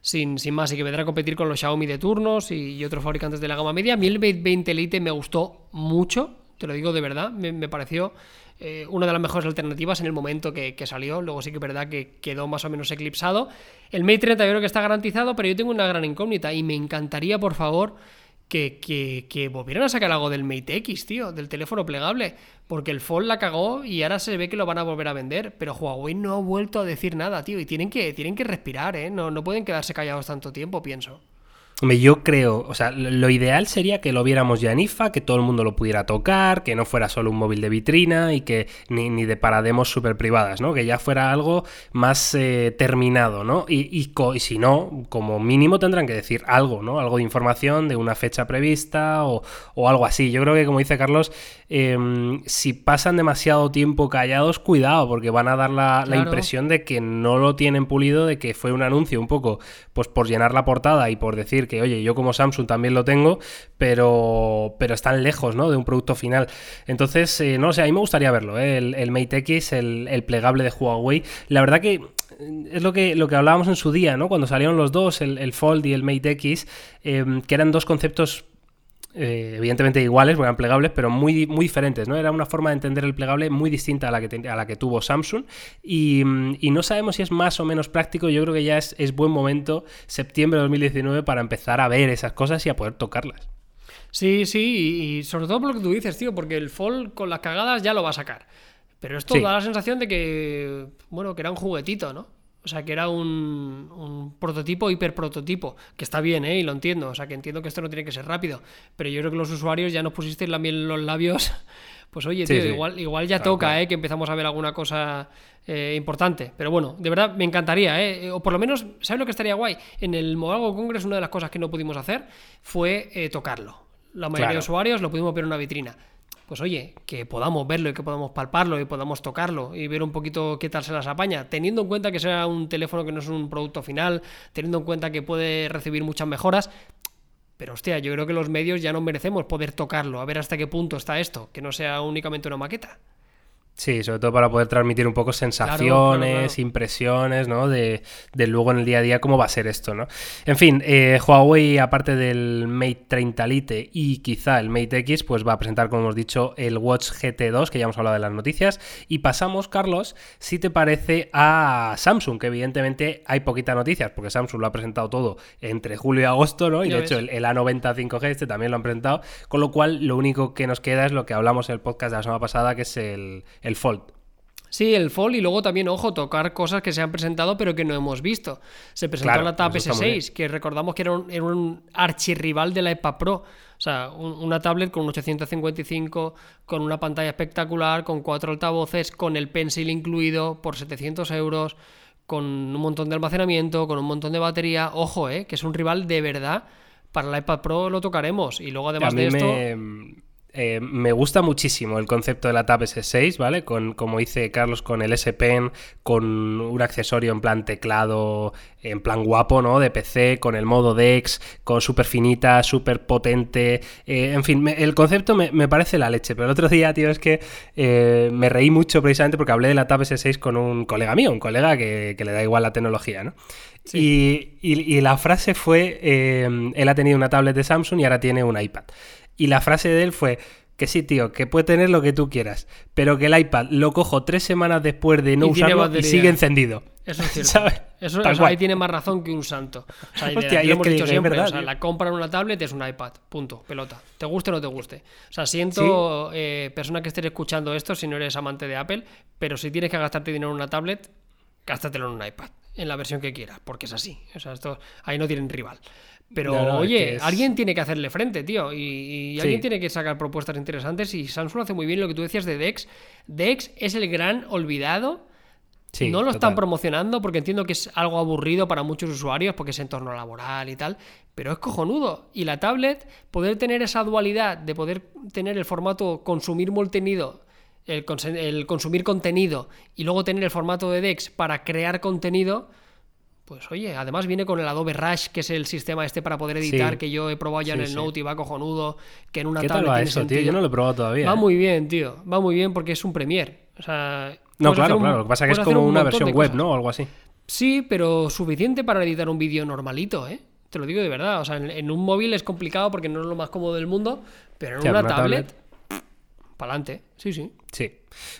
Sin, sin más, y que vendrá a competir con los Xiaomi de turnos y, otros fabricantes de la gama media. Mi el Mate 20 Lite me gustó mucho, te lo digo de verdad, me, pareció eh, una de las mejores alternativas en el momento que, salió. Luego sí que es verdad que quedó más o menos eclipsado. El Mate 30 yo creo que está garantizado, pero yo tengo una gran incógnita y me encantaría, por favor, que, que, volvieran a sacar algo del Mate X, tío, del teléfono plegable. Porque el Fold la cagó y ahora se ve que lo van a volver a vender. Pero Huawei no ha vuelto a decir nada, tío. Y tienen que, tienen que respirar, ¿eh? No, no pueden quedarse callados tanto tiempo, pienso. Yo creo, o sea, lo ideal sería que lo viéramos ya en IFA, que todo el mundo lo pudiera tocar, que no fuera solo un móvil de vitrina y que ni, de parademos súper privadas, ¿no? Que ya fuera algo más eh, terminado, ¿no? Y, y, si no, como mínimo tendrán que decir algo, ¿no? Algo de información de una fecha prevista o, o algo así. Yo creo que, como dice Carlos, em, si pasan demasiado tiempo callados, cuidado, porque van a dar la, la, impresión de que no lo tienen pulido, de que fue un anuncio un poco, pues por llenar la portada y por decir que oye, yo como Samsung también lo tengo, pero, pero están lejos, ¿no? De un producto final. Entonces, eh, no sé, a mí me gustaría verlo, ¿eh? el, Mate X, el, plegable de Huawei. La verdad que es lo que, lo que hablábamos en su día, ¿no? Cuando salieron los dos, el, Fold y el Mate X, que eran dos conceptos eh, evidentemente iguales, porque eran plegables, pero muy, muy diferentes, ¿no? Era una forma de entender el plegable muy distinta a la que, a la que tuvo Samsung y, no sabemos si es más o menos práctico, yo creo que ya es, buen momento, septiembre de 2019, para empezar a ver esas cosas y a poder tocarlas. Sí, sí, y, sobre todo por lo que tú dices, tío, porque el Fold con las cagadas ya lo va a sacar. Pero esto da la sensación de que, bueno, que era un juguetito, ¿no? O sea, que era un, un prototipo, hiperprototipo, que está bien, ¿eh? Y lo entiendo. O sea, que entiendo que esto no tiene que ser rápido. Pero yo creo que los usuarios ya nos pusisteis la miel en los labios. Pues oye, tío, Igual, igual ya toca, ¿eh? Que empezamos a ver alguna cosa eh, importante. Pero bueno, de verdad me encantaría, ¿eh? O por lo menos, ¿sabes lo que estaría guay? En el World Congress una de las cosas que no pudimos hacer fue eh, tocarlo. La mayoría de usuarios lo pudimos ver en una vitrina pues oye, que podamos verlo y que podamos palparlo y podamos tocarlo y ver un poquito qué tal se las apaña, teniendo en cuenta que sea un teléfono que no es un producto final, teniendo en cuenta que puede recibir muchas mejoras. Pero hostia, yo creo que los medios ya no merecemos poder tocarlo, a ver hasta qué punto está esto, que no sea únicamente una maqueta. Sí, sobre todo para poder transmitir un poco sensaciones, impresiones, ¿no? De, luego en el día a día cómo va a ser esto, ¿no? En fin, eh, Huawei, aparte del Mate 30 Lite y quizá el Mate X, pues va a presentar, como hemos dicho, el Watch GT2, que ya hemos hablado de las noticias. Y pasamos, Carlos, si te parece, a Samsung, que evidentemente hay poquitas noticias, porque Samsung lo ha presentado todo entre julio y agosto, ¿no? Y de hecho el, A90 5G este también lo han presentado, con lo cual lo único que nos queda es lo que hablamos en el podcast de la semana pasada, que es el el Fold. Sí, el Fold y luego también, ojo, tocar cosas que se han presentado pero que no hemos visto. Se presentó la Tab S6, que recordamos que era un, era un archirrival de la iPad Pro. O sea, una tablet con un 855, con una pantalla espectacular, con cuatro altavoces, con el Pencil incluido por 700 euros, con un montón de almacenamiento, con un montón de batería. Ojo, eh, que es un rival de verdad. Para la iPad Pro lo tocaremos. Y luego además de esto... Eh, me gusta muchísimo el concepto de la Tab S6, ¿vale? Con, como dice Carlos, con el S Pen, con un accesorio en plan teclado, en plan guapo, ¿no? De PC, con el modo DeX, con súper finita, súper potente. Eh, en fin, el concepto me, parece la leche. Pero el otro día, tío, es que eh, me reí mucho precisamente porque hablé de la Tab S6 con un colega mío, un colega que, le da igual la tecnología, ¿no? Y, y, la frase fue, él ha tenido una tablet de Samsung y ahora tiene un iPad. Y la frase de él fue que sí, tío, que puede tener lo que tú quieras, pero que el iPad lo cojo tres semanas después de no usarlo y sigue encendido. Eso es cierto. Eso, ahí tiene más razón que un santo. O sea, Hostia, lo hemos dicho siempre. o sea, la compra en una tablet es un iPad. Punto. Pelota. Te guste o no te guste. O sea, siento, eh, persona que estés escuchando esto, si no eres amante de Apple, pero si tienes que gastarte dinero en una tablet, gástatelo en un iPad. En la versión que quieras, porque es así. O sea, esto, ahí no tienen rival. Pero oye, alguien tiene que hacerle frente, tío. Y, alguien tiene que sacar propuestas interesantes. Y Samsung hace muy bien lo que tú decías de Dex. Dex es el gran olvidado. no lo están promocionando porque entiendo que es algo aburrido para muchos usuarios porque es entorno laboral y tal. Pero es cojonudo. Y la tablet, poder tener esa dualidad de poder tener el formato consumir contenido el, el consumir contenido y luego tener el formato de Dex para crear contenido pues oye, además viene con el Adobe Rush, que es el sistema este para poder editar, que yo he probado ya en el Note y va cojonudo, que en una ¿Qué tal va eso, tío? Yo no lo he probado todavía. Va ¿eh? muy bien, tío. Va muy bien porque es un Premiere. O sea, no, claro, claro. Lo que pasa es que es como una versión web, ¿no? O algo así. Sí, pero suficiente para editar un vídeo normalito, ¿eh? Te lo digo de verdad. O sea, en, un móvil es complicado porque no es lo más cómodo del mundo, pero en una, tablet, tablet para adelante. Sí, sí. Sí.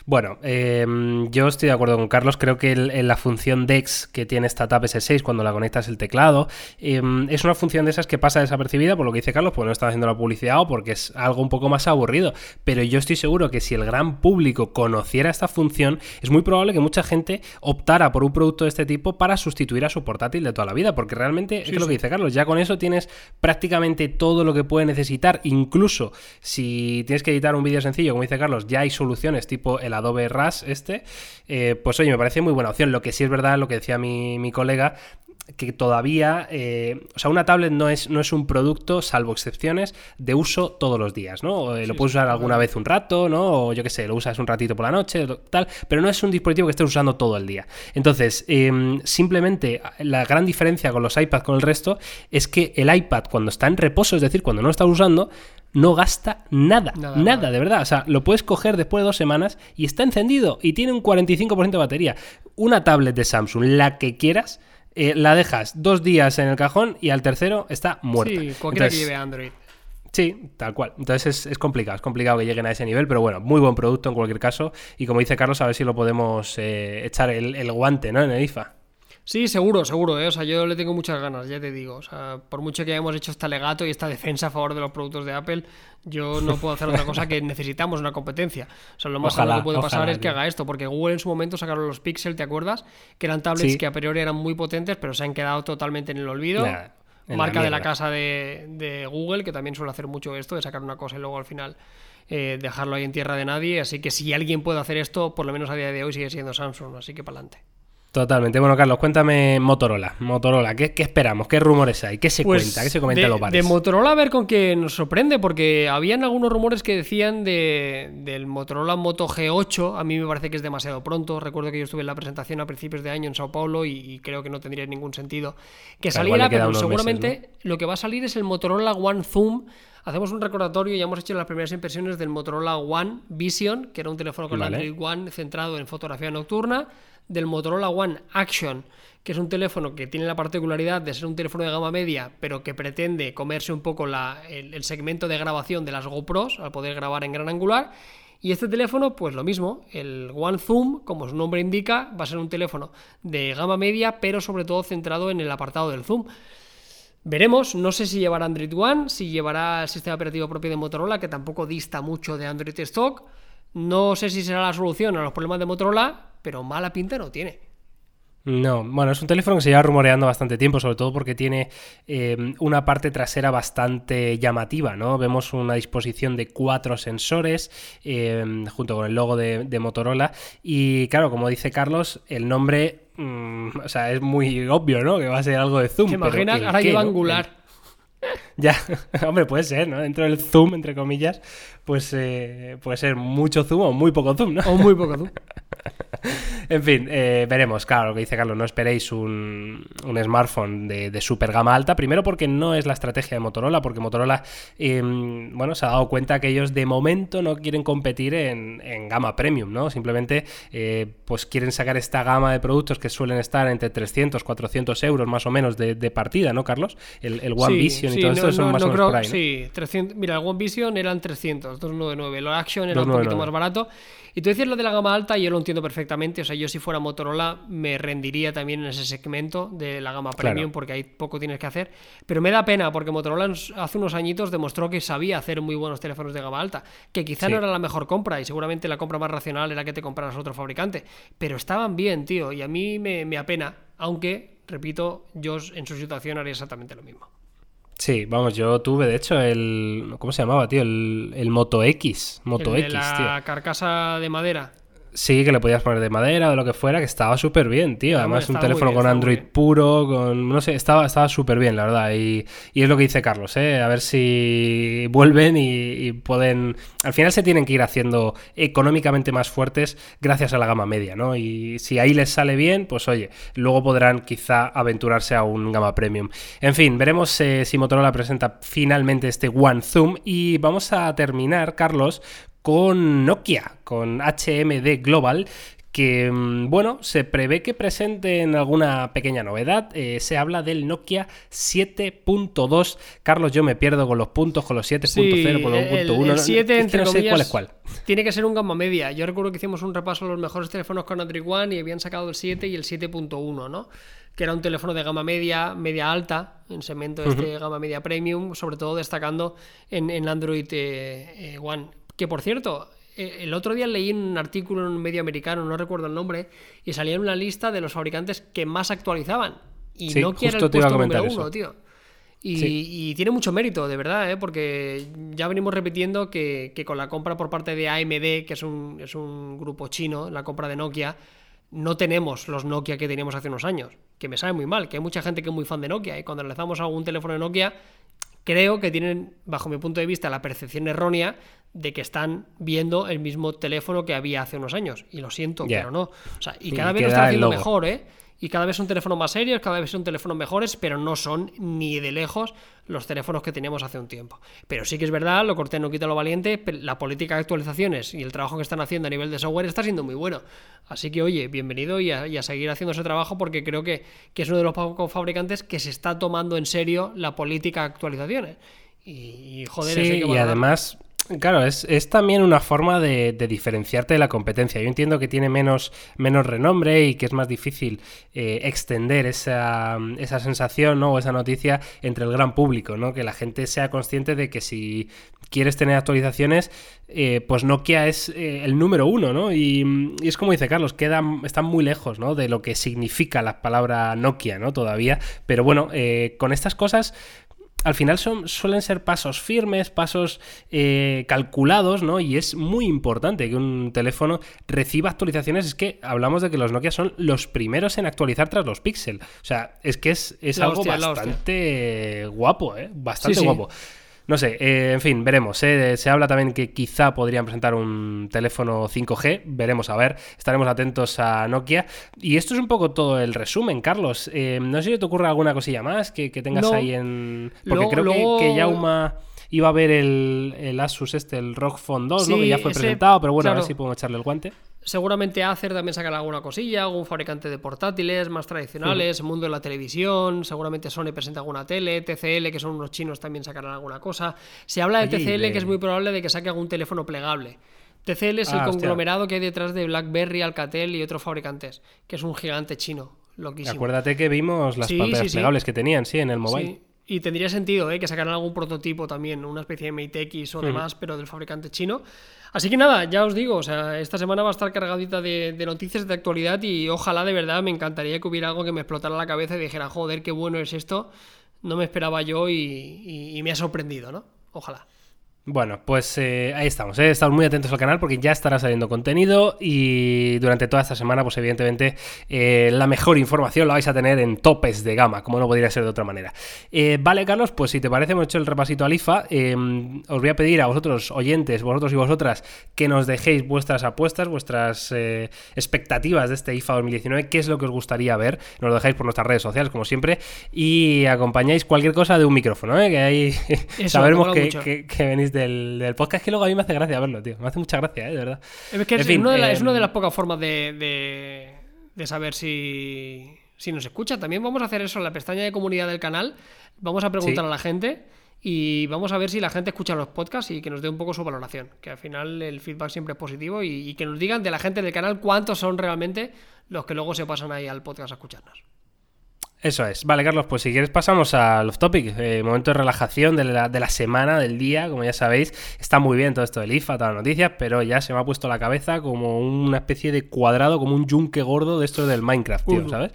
Bueno, em, yo estoy de acuerdo con Carlos. Creo que la función DEX que tiene esta Tab S6 cuando la conectas el teclado em, es una función de esas que pasa desapercibida por lo que dice Carlos, porque no está haciendo la publicidad o porque es algo un poco más aburrido. Pero yo estoy seguro que si el gran público conociera esta función, es muy probable que mucha gente optara por un producto de este tipo para sustituir a su portátil de toda la vida, porque realmente es lo que dice Carlos. Ya con eso tienes prácticamente todo lo que puede necesitar. Incluso si tienes que editar un vídeo sencillo, como dice Carlos, ya hay soluciones tipo el Adobe Rush este, eh, pues oye, me parece muy buena opción. Lo que sí es verdad, lo que decía mi, mi colega, que todavía, eh, o sea, una tablet no es, no es un producto, salvo excepciones, de uso todos los días, ¿no? Eh, lo puedes usar alguna vez un rato, ¿no? O yo qué sé, lo usas un ratito por la noche, tal, pero no es un dispositivo que estés usando todo el día. Entonces, em, simplemente la gran diferencia con los iPads con el resto es que el iPad cuando está en reposo, es decir, cuando no lo estás usando, no gasta nada, nada, de verdad. O sea, lo puedes coger después de dos semanas y está encendido y tiene un 45% de batería. Una tablet de Samsung, la que quieras, eh, la dejas dos días en el cajón y al tercero está muerta. Sí, cualquiera que lleve Android. Sí, tal cual. Entonces es, complicado, es complicado que lleguen a ese nivel, pero bueno, muy buen producto en cualquier caso. Y como dice Carlos, a ver si lo podemos eh, echar el, el, guante, ¿no? En el IFA. Sí, seguro, seguro, ¿eh? O sea, yo le tengo muchas ganas, ya te digo. O sea, por mucho que hayamos hecho este alegato y esta defensa a favor de los productos de Apple, yo no puedo hacer otra cosa que necesitamos una competencia. O sea, lo más que puede pasar es que haga esto, porque Google en su momento sacaron los Pixel, ¿te acuerdas? Que eran tablets que a priori eran muy potentes, pero se han quedado totalmente en el olvido. Marca de la casa de, Google, que también suele hacer mucho esto, de sacar una cosa y luego al final eh, dejarlo ahí en tierra de nadie. Así que si alguien puede hacer esto, por lo menos a día de hoy sigue siendo Samsung. Así que para adelante. Totalmente. Bueno, Carlos, cuéntame Motorola. Motorola, ¿qué, esperamos? ¿Qué rumores hay? ¿Qué se pues cuenta? ¿Qué se comenta de, los De Motorola a ver con qué nos sorprende, porque habían algunos rumores que decían de, del Motorola Moto G8. A mí me parece que es demasiado pronto. Recuerdo que yo estuve en la presentación a principios de año en Sao Paulo y, creo que no tendría ningún sentido que saliera, pero seguramente lo que va a salir es el Motorola One Zoom hacemos un recordatorio, ya hemos hecho las primeras impresiones del Motorola One Vision, que era un teléfono con Android One centrado en fotografía nocturna del Motorola One Action, que es un teléfono que tiene la particularidad de ser un teléfono de gama media, pero que pretende comerse un poco el, segmento de grabación de las GoPros al poder grabar en gran angular. Y este teléfono, pues lo mismo, el One Zoom, como su nombre indica, va a ser un teléfono de gama media, pero sobre todo centrado en el apartado del zoom. Veremos, no sé si llevará Android One, si llevará el sistema operativo propio de Motorola, que tampoco dista mucho de Android Stock. No sé si será la solución a los problemas de Motorola, pero mala pinta no tiene. No, bueno, es un teléfono que se lleva rumoreando bastante tiempo, sobre todo porque tiene eh, una parte trasera bastante llamativa, ¿no? Vemos una disposición de cuatro sensores eh, junto con el logo de, Motorola y claro, como dice Carlos, el nombre, mm, o sea, es muy obvio, ¿no? Que va a ser algo de zoom. ¿Te imaginas? Ahora lleva angular. Ya, hombre, puede ser, ¿no? Dentro del zoom, entre comillas, pues eh, puede ser mucho zoom o muy poco zoom, ¿no? O muy poco zoom. en fin, eh, veremos. Claro, lo que dice Carlos, no esperéis un, smartphone de, super gama alta. Primero porque no es la estrategia de Motorola, porque Motorola, em, bueno, se ha dado cuenta que ellos de momento no quieren competir en, gama premium, ¿no? Simplemente, eh, pues quieren sacar esta gama de productos que suelen estar entre 300, 400 euros más o menos de, partida, ¿no, Carlos? El, One Vision y todo esto son más o menos por ahí, Sí, 300, mira, el One Vision eran 300, 299. El Action era un poquito más barato. Y tú dices lo de la gama alta, y yo lo entiendo perfectamente. O sea, yo si fuera Motorola me rendiría también en ese segmento de la gama premium porque ahí poco tienes que hacer. Pero me da pena porque Motorola hace unos añitos demostró que sabía hacer muy buenos teléfonos de gama alta. Que quizá no era la mejor compra y seguramente la compra más racional era que te compraras otro fabricante. Pero estaban bien, tío. Y a mí me, me apena. Aunque, repito, yo en su situación haría exactamente lo mismo. Sí, vamos, yo tuve de hecho el. ¿Cómo se llamaba, tío? El, el Moto X. Moto X, la carcasa de madera. Sí, que le podías poner de madera o de lo que fuera, que estaba súper bien, tío. Además, un teléfono con Android puro, con. No sé, estaba estaba súper bien, la verdad. Y, es lo que dice Carlos, ¿eh? A ver si vuelven y, pueden. Al final se tienen que ir haciendo económicamente más fuertes gracias a la gama media, ¿no? Y si ahí les sale bien, pues oye, luego podrán quizá aventurarse a un gama premium. En fin, veremos eh, si Motorola presenta finalmente este One Zoom. Y vamos a terminar, Carlos, con Nokia, con HMD Global, que, mm, bueno, se prevé que presenten alguna pequeña novedad. Eh, se habla del Nokia 7.2. Carlos, yo me pierdo con los puntos, con los 7.0, con los 1.1. El, 7, entre no sé cuál es cuál. Tiene que ser un gama media. Yo recuerdo que hicimos un repaso a los mejores teléfonos con Android One y habían sacado el 7 y el 7.1, ¿no? que era un teléfono de gama media, media alta, en segmento de este gama media premium, sobre todo destacando en, Android eh, eh, One. Que por cierto, eh, el otro día leí un artículo en un medio americano, no recuerdo el nombre, y salía en una lista de los fabricantes que más actualizaban. Y no quiere el puesto número uno, tío. Y, tiene mucho mérito, de verdad, ¿eh? porque ya venimos repitiendo que, con la compra por parte de AMD, que es un, es un grupo chino, la compra de Nokia, no tenemos los Nokia que teníamos hace unos años, que me sabe muy mal, que hay mucha gente que es muy fan de Nokia y cuando lanzamos algún teléfono de Nokia, creo que tienen, bajo mi punto de vista, la percepción errónea de que están viendo el mismo teléfono que había hace unos años. Y lo siento, pero no. O sea, y cada vez lo están haciendo mejor, ¿eh? y cada vez son teléfonos más serios, cada vez son teléfonos mejores, pero no son ni de lejos los teléfonos que teníamos hace un tiempo. Pero sí que es verdad, lo corté no quita lo valiente, la política de actualizaciones y el trabajo que están haciendo a nivel de software está siendo muy bueno. Así que oye, bienvenido y a, seguir haciendo ese trabajo porque creo que, es uno de los pocos fabricantes que se está tomando en serio la política de actualizaciones. Y, joder, sí, y además Claro, es, también una forma de, diferenciarte de la competencia. Yo entiendo que tiene menos, menos renombre y que es más difícil eh, extender esa, esa sensación ¿no? o esa noticia entre el gran público, ¿no? Que la gente sea consciente de que si quieres tener actualizaciones, eh, pues Nokia es eh, el número uno, ¿no? Y, y, es como dice Carlos, quedan, están muy lejos, ¿no? De lo que significa la palabra Nokia, ¿no? Todavía. Pero bueno, con estas cosas al final son, suelen ser pasos firmes, pasos eh, calculados, ¿no? Y es muy importante que un teléfono reciba actualizaciones. Es que hablamos de que los Nokia son los primeros en actualizar tras los Pixel. O sea, es que es, algo bastante guapo, ¿eh? Bastante guapo. No sé, eh, en fin, veremos. Eh. Se habla también que quizá podrían presentar un teléfono 5G. Veremos a ver. Estaremos atentos a Nokia. Y esto es un poco todo el resumen, Carlos. Eh, no sé si te ocurre alguna cosilla más que, tengas ahí en. Porque creo que, que Yauma iba a ver el, Asus este, el ROG Phone 2, ¿no? Que ya fue presentado, pero bueno, a ver si podemos echarle el guante. Seguramente Acer también sacará alguna cosilla, algún fabricante de portátiles más tradicionales, el mundo de la televisión, seguramente Sony presenta alguna tele, TCL, que son unos chinos, también sacarán alguna cosa. Se habla de TCL, que es muy probable de que saque algún teléfono plegable. TCL es el ah, conglomerado que hay detrás de BlackBerry, Alcatel y otros fabricantes, que es un gigante chino. Loquísimo. Acuérdate que vimos las pantallas plegables que tenían, sí, en el mobile. Y tendría sentido ¿eh? que sacaran algún prototipo también, una especie de Mate X o demás, pero del fabricante chino. Así que nada, ya os digo, o sea, esta semana va a estar cargadita de, noticias de actualidad y ojalá de verdad me encantaría que hubiera algo que me explotara la cabeza y dijera, joder, qué bueno es esto, no me esperaba yo y me ha sorprendido, ¿no? Ojalá. Bueno, pues eh, ahí estamos, ¿eh? estamos muy atentos al canal porque ya estará saliendo contenido y durante toda esta semana, pues evidentemente eh, la mejor información la vais a tener en topes de gama, como no podría ser de otra manera. Eh, vale, Carlos, pues si te parece, hemos hecho el repasito al IFA. Em, os voy a pedir a vosotros, oyentes, vosotros y vosotras, que nos dejéis vuestras apuestas, vuestras expectativas de este IFA 2019, qué es lo que os gustaría ver. Nos lo dejáis por nuestras redes sociales, como siempre, y acompañáis cualquier cosa de un micrófono, que ahí sabremos que, que venís del, podcast que luego a mí me hace gracia verlo, tío. Me hace mucha gracia, ¿eh? de verdad. Es que es, una de es, una de las pocas formas de, de, saber si, si, nos escucha. También vamos a hacer eso en la pestaña de comunidad del canal. Vamos a preguntar a la gente y vamos a ver si la gente escucha los podcasts y que nos dé un poco su valoración. Que al final el feedback siempre es positivo y, y que nos digan de la gente del canal cuántos son realmente los que luego se pasan ahí al podcast a escucharnos. Eso es. Vale, Carlos, pues si quieres pasamos al off topic. Eh, momento de relajación de la, de la, semana, del día, como ya sabéis. Está muy bien todo esto del IFA, todas las noticias, pero ya se me ha puesto la cabeza como una especie de cuadrado, como un yunque gordo de esto del Minecraft, tío, ¿sabes?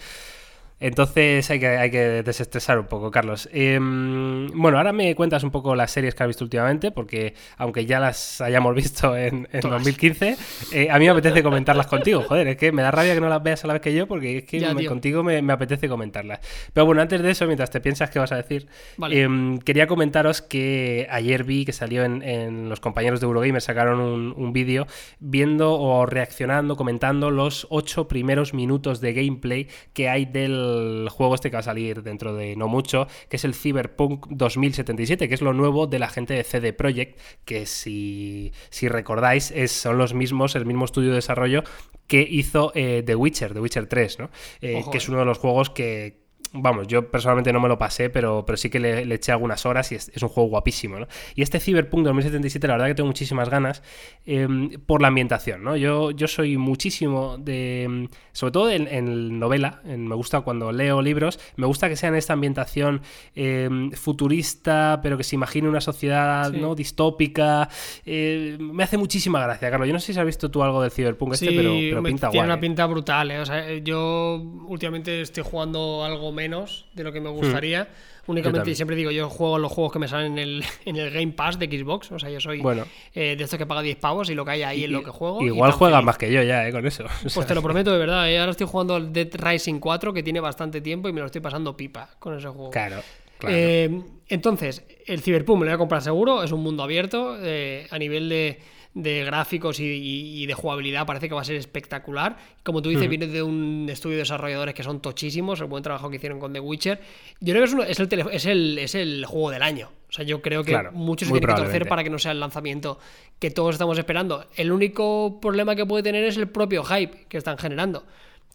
Entonces hay que, hay que desestresar un poco, Carlos. Em, bueno, ahora me cuentas un poco las series que has visto últimamente, porque aunque ya las hayamos visto en, 2015, eh, a mí me apetece comentarlas contigo. Joder, es que me da rabia que no las veas a la vez que yo, porque es que contigo me, apetece comentarlas. Pero bueno, antes de eso, mientras te piensas qué vas a decir, em, quería comentaros que ayer vi que salió en, los compañeros de Eurogamer, sacaron un, un vídeo viendo o reaccionando, comentando los ocho primeros minutos de gameplay que hay del juego este que va a salir dentro de no mucho, que es el Cyberpunk 2077, que es lo nuevo de la gente de CD Projekt, que si, si recordáis es, son los mismos, el mismo estudio de desarrollo que hizo eh, The Witcher, The Witcher 3, ¿no? Eh, que es eh. uno de los juegos que, vamos, yo personalmente no me lo pasé, pero, pero sí que le, eché algunas horas y es, un juego guapísimo, ¿no? Y este Cyberpunk 2077, la verdad que tengo muchísimas ganas em, por la ambientación, ¿no? Yo, yo soy muchísimo de, sobre todo en, novela, me gusta cuando leo libros, me gusta que sea en esta ambientación em, futurista, pero que se imagine una sociedad, ¿no? Distópica. Eh, me hace muchísima gracia, Carlos. Yo no sé si has visto tú algo del Cyberpunk este, pero, pero pinta tiene una pinta brutal, ¿eh? O sea, yo últimamente estoy jugando algo menos de lo que me gustaría. Únicamente, siempre digo, yo juego los juegos que me salen en el, en el Game Pass de Xbox. O sea, yo soy Bueno. eh, de estos que paga 10 pavos y lo que hay ahí es lo que juego. y Igual juegas más que yo ya, ¿eh? Con eso. O Pues sea, te lo prometo de verdad, ¿eh? ahora estoy jugando al Dead Rising 4 que tiene bastante tiempo y me lo estoy pasando pipa con ese juego. Claro, claro. Eh, entonces, el Cyberpunk me lo voy a comprar seguro, es un mundo abierto, a nivel de, de gráficos y, y- y de jugabilidad parece que va a ser espectacular. Como tú dices, viene de un estudio de desarrolladores que son tochísimos, el buen trabajo que hicieron con The Witcher. Yo creo que es, uno- es el, tele- es, el, es el juego del año. O sea, yo creo que Claro, muchos se tienen que torcer para que no sea el lanzamiento que todos estamos esperando. El único problema que puede tener es el propio hype que están generando.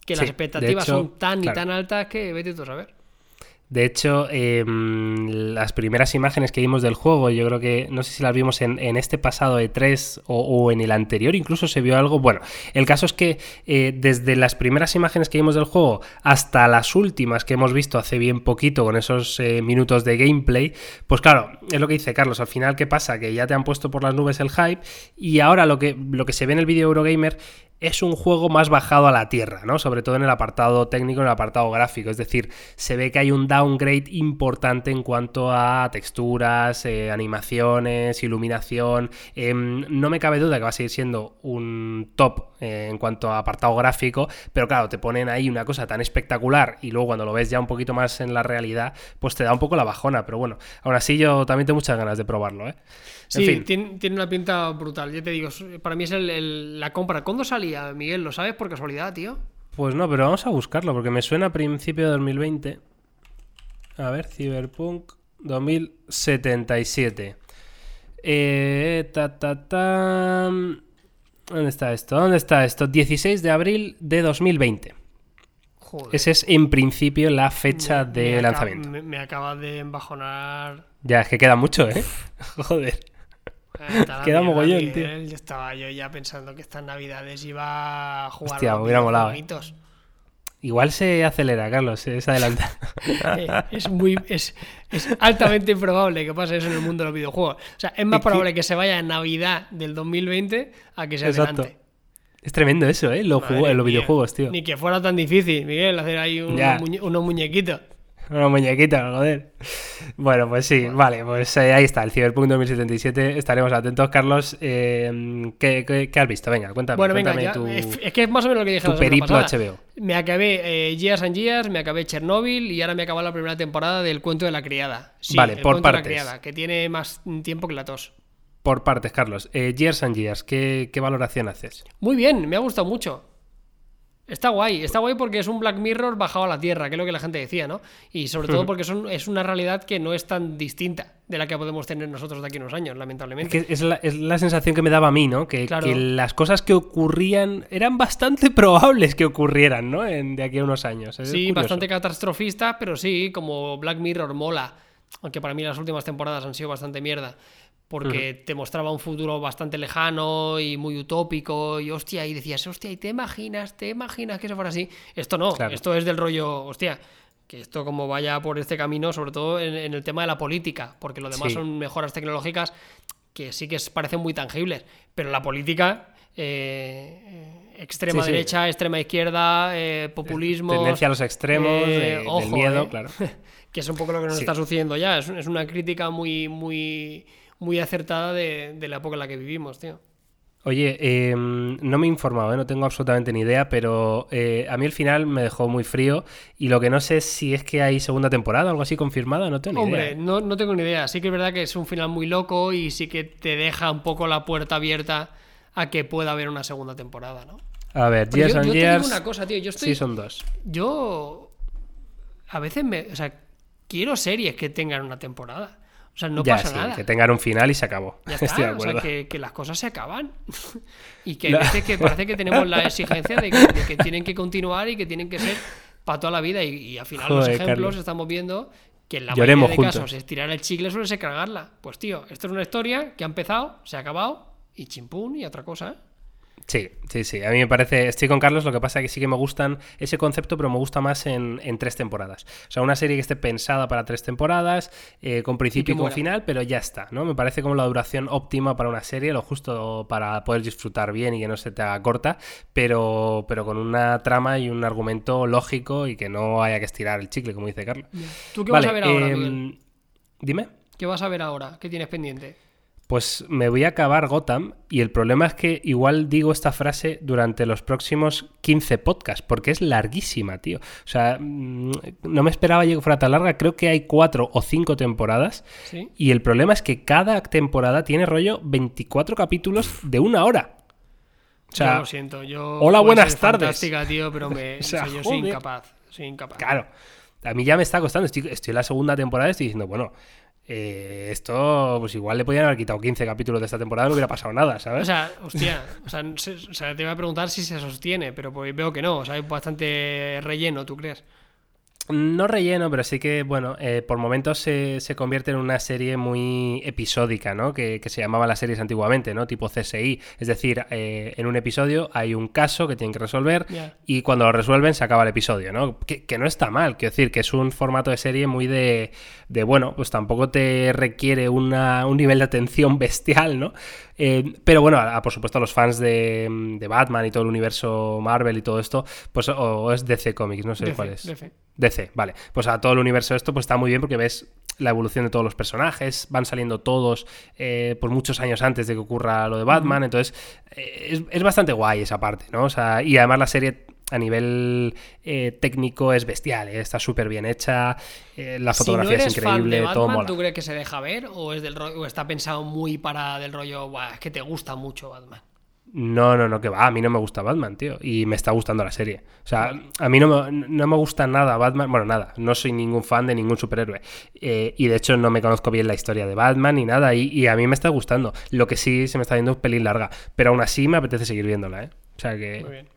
Que Sí, las expectativas hecho, son tan y tan altas que vete tú a saber. De hecho, eh, las primeras imágenes que vimos del juego, yo creo que no sé si las vimos en, este pasado de 3 o, o en el anterior, incluso se vio algo. Bueno, el caso es que eh, desde las primeras imágenes que vimos del juego hasta las últimas que hemos visto hace bien poquito con esos eh, minutos de gameplay, pues claro, es lo que dice Carlos. Al final, ¿qué pasa? Que ya te han puesto por las nubes el hype y ahora lo que, lo que se ve en el vídeo Eurogamer es un juego más bajado a la tierra, ¿no? Sobre todo en el apartado técnico, en el apartado gráfico. Es decir, se ve que hay un downgrade importante en cuanto a texturas, eh, animaciones, iluminación. Em, no me cabe duda que va a seguir siendo un top eh, en cuanto a apartado gráfico, pero claro, te ponen ahí una cosa tan espectacular y luego cuando lo ves ya un poquito más en la realidad, pues te da un poco la bajona. Pero bueno, aún así yo también tengo muchas ganas de probarlo, ¿eh? En Sí, fin. tiene, tiene una pinta brutal. Yo te digo, para mí es el- el- la compra. ¿Cuándo Miguel? ¿Lo sabes por casualidad, tío? Pues no, pero vamos a buscarlo porque me suena a principio de 2020. A ver, Cyberpunk 2077. Eh, ta, ta, ta. ¿Dónde está esto? ¿Dónde está esto? 16 de abril de 2020. Joder. Esa es en principio la fecha Me- de me acaba- lanzamiento. me, me acaba de embajonar. Ya, es que queda mucho, ¿eh? Joder. Está la Queda mierda, mogollón, Miguel. tío. Yo estaba yo ya pensando que estas navidades iba a jugar Hostia, a hubiera molado, ¿eh? videojueguitos. Igual se acelera, Carlos, se adelanta. Eh, es muy es, es altamente improbable que pase eso en el mundo de los videojuegos. O sea, es más probable que se vaya en Navidad del 2020 a que se Exacto. adelante. Es tremendo eso, ¿eh? Los, los videojuegos, tío. Ni que fuera tan difícil, Miguel, hacer ahí un- muñe- unos muñequitos. Una muñequita, joder. Bueno, pues sí, vale, pues eh, ahí está, el Cyberpunk 2077. Estaremos atentos, Carlos. eh, ¿qué, qué, qué has visto? Venga, cuéntame. Bueno, venga, cuéntame ya, tu, es, que es más o menos lo que dije tu la periplo pasada. HBO. Me acabé eh, Years and Years, me acabé Chernobyl y ahora me acaba la primera temporada del Cuento de la Criada. Sí, Vale, el por Cuento de la partes. Criada, que tiene más tiempo que la tos. Por partes, Carlos. Eh, Years and Years, ¿qué, qué valoración haces? Muy bien, me ha gustado mucho. Está guay, está guay porque es un Black Mirror bajado a la tierra, que es lo que la gente decía, ¿no? Y sobre todo porque son, es una realidad que no es tan distinta de la que podemos tener nosotros de aquí a unos años, Es, lamentablemente. que es, la, es la sensación que me daba a mí, ¿no? Que, Claro. que las cosas que ocurrían eran bastante probables que ocurrieran, ¿no? En, de aquí a unos años. Es Sí, curioso. bastante catastrofista, pero sí, como Black Mirror mola. Aunque para mí las últimas temporadas han sido bastante mierda. Porque te mostraba un futuro bastante lejano y muy utópico. Y hostia, y decías, hostia, y te imaginas, te imaginas que eso fuera así. Esto no, Claro. esto es del rollo, hostia, que esto como vaya por este camino, sobre todo en, en el tema de la política. Porque lo demás Sí. son mejoras tecnológicas que sí que parecen muy tangibles. Pero la política. eh, eh, extrema Sí, sí. derecha, extrema izquierda, eh, populismo. Tendencia a los extremos, Eh, de- del ojo, miedo, claro. que es un poco lo que nos está sucediendo ya. Es, es una crítica muy, muy, muy acertada de, de la época en la que vivimos, tío. Oye, eh, no me he informado, ¿eh? no tengo absolutamente ni idea, pero eh, a mí el final me dejó muy frío y lo que no sé es si es que hay segunda temporada o algo así confirmada, no tengo ni Hombre, idea. ¿eh? no, no tengo ni idea. Sí que es verdad que es un final muy loco y sí que te deja un poco la puerta abierta a que pueda haber una segunda temporada, ¿no? A ver, Pero Years yo, and yo te digo Years, una cosa, tío. Yo estoy. sí son dos. Yo. A veces me. O sea, quiero series que tengan una temporada. O sea, no ya, pasa sí, nada. que tengan un final y se acabó. Ya Estoy de está, o acuerdo. sea, que, que las cosas se acaban. y que hay veces que parece que tenemos la exigencia de que, de que tienen que continuar y que tienen que ser para toda la vida. Y, y al final los ejemplos Carlos. estamos viendo que en la Lloremos mayoría de juntos. casos estirar el chicle suele ser cargarla. Pues tío, esto es una historia que ha empezado, se ha acabado y chimpún y otra cosa. Sí, sí, sí. A mí me parece. Estoy con Carlos, lo que pasa es que sí que me gustan ese concepto, pero me gusta más en, tres temporadas. O sea, una serie que esté pensada para tres temporadas, eh, con principio y, con final, pero ya está, ¿no? Me parece como la duración óptima para una serie, lo justo para poder disfrutar bien y que no se te haga corta, pero, pero con una trama y un argumento lógico y que no haya que estirar el chicle, como dice Carlos. ¿Tú qué vas a ver ahora, em, Dime. ¿Qué vas a ver ahora? ¿Qué tienes pendiente? Pues me voy a acabar Gotham y el problema es que igual digo esta frase durante los próximos 15 podcasts, porque es larguísima, tío. O sea, mm, no me esperaba que fuera tan larga, creo que hay cuatro o cinco temporadas. Y el problema es que cada temporada tiene rollo 24 capítulos de una hora. O sea, yo lo siento, yo... Hola, buenas tardes. tío, pero me, yo soy incapaz, soy incapaz. Claro, a mí ya me está costando, estoy, estoy en la segunda temporada y estoy diciendo, bueno... Eh, esto, pues igual le podían haber quitado 15 capítulos de esta temporada, no hubiera pasado nada, ¿sabes? O sea, hostia, o sea, te voy a preguntar si se sostiene, pero pues veo que no, o sea, hay bastante relleno, ¿tú crees? No relleno, pero sí que, bueno, eh, por momentos se, convierte en una serie muy episódica, ¿no? Que, se llamaba las series antiguamente, ¿no? Tipo CSI. Es decir, eh, en un episodio hay un caso que tienen que resolver y cuando lo resuelven se acaba el episodio, ¿no? Que, no está mal, quiero decir, que es un formato de serie muy de, de bueno, pues tampoco te requiere una, un nivel de atención bestial, ¿no? Eh, pero bueno, por supuesto, los fans de, Batman y todo el universo Marvel y todo esto, pues o, es DC Comics, no sé cuál es. DC. DC, vale. Pues a todo el universo esto, pues está muy bien porque ves la evolución de todos los personajes, van saliendo todos eh, por muchos años antes de que ocurra lo de Batman, entonces eh, es, es, bastante guay esa parte, ¿no? O sea, y además la serie a nivel eh, técnico es bestial, eh, está súper bien hecha, eh, la fotografía es increíble, todo mola. ¿Tú crees que se deja ver o es del o está pensado muy para del rollo, es que te gusta mucho Batman? No, no, no, que va, a mí no me gusta Batman, tío, y me está gustando la serie. O sea, a mí no me, no me gusta nada Batman, bueno, nada, no soy ningún fan de ningún superhéroe, y de hecho no me conozco bien la historia de Batman ni nada, y, y, a mí me está gustando. Lo que sí se me está viendo un pelín larga, pero aún así me apetece seguir viéndola, ¿eh? O sea que... Muy bien.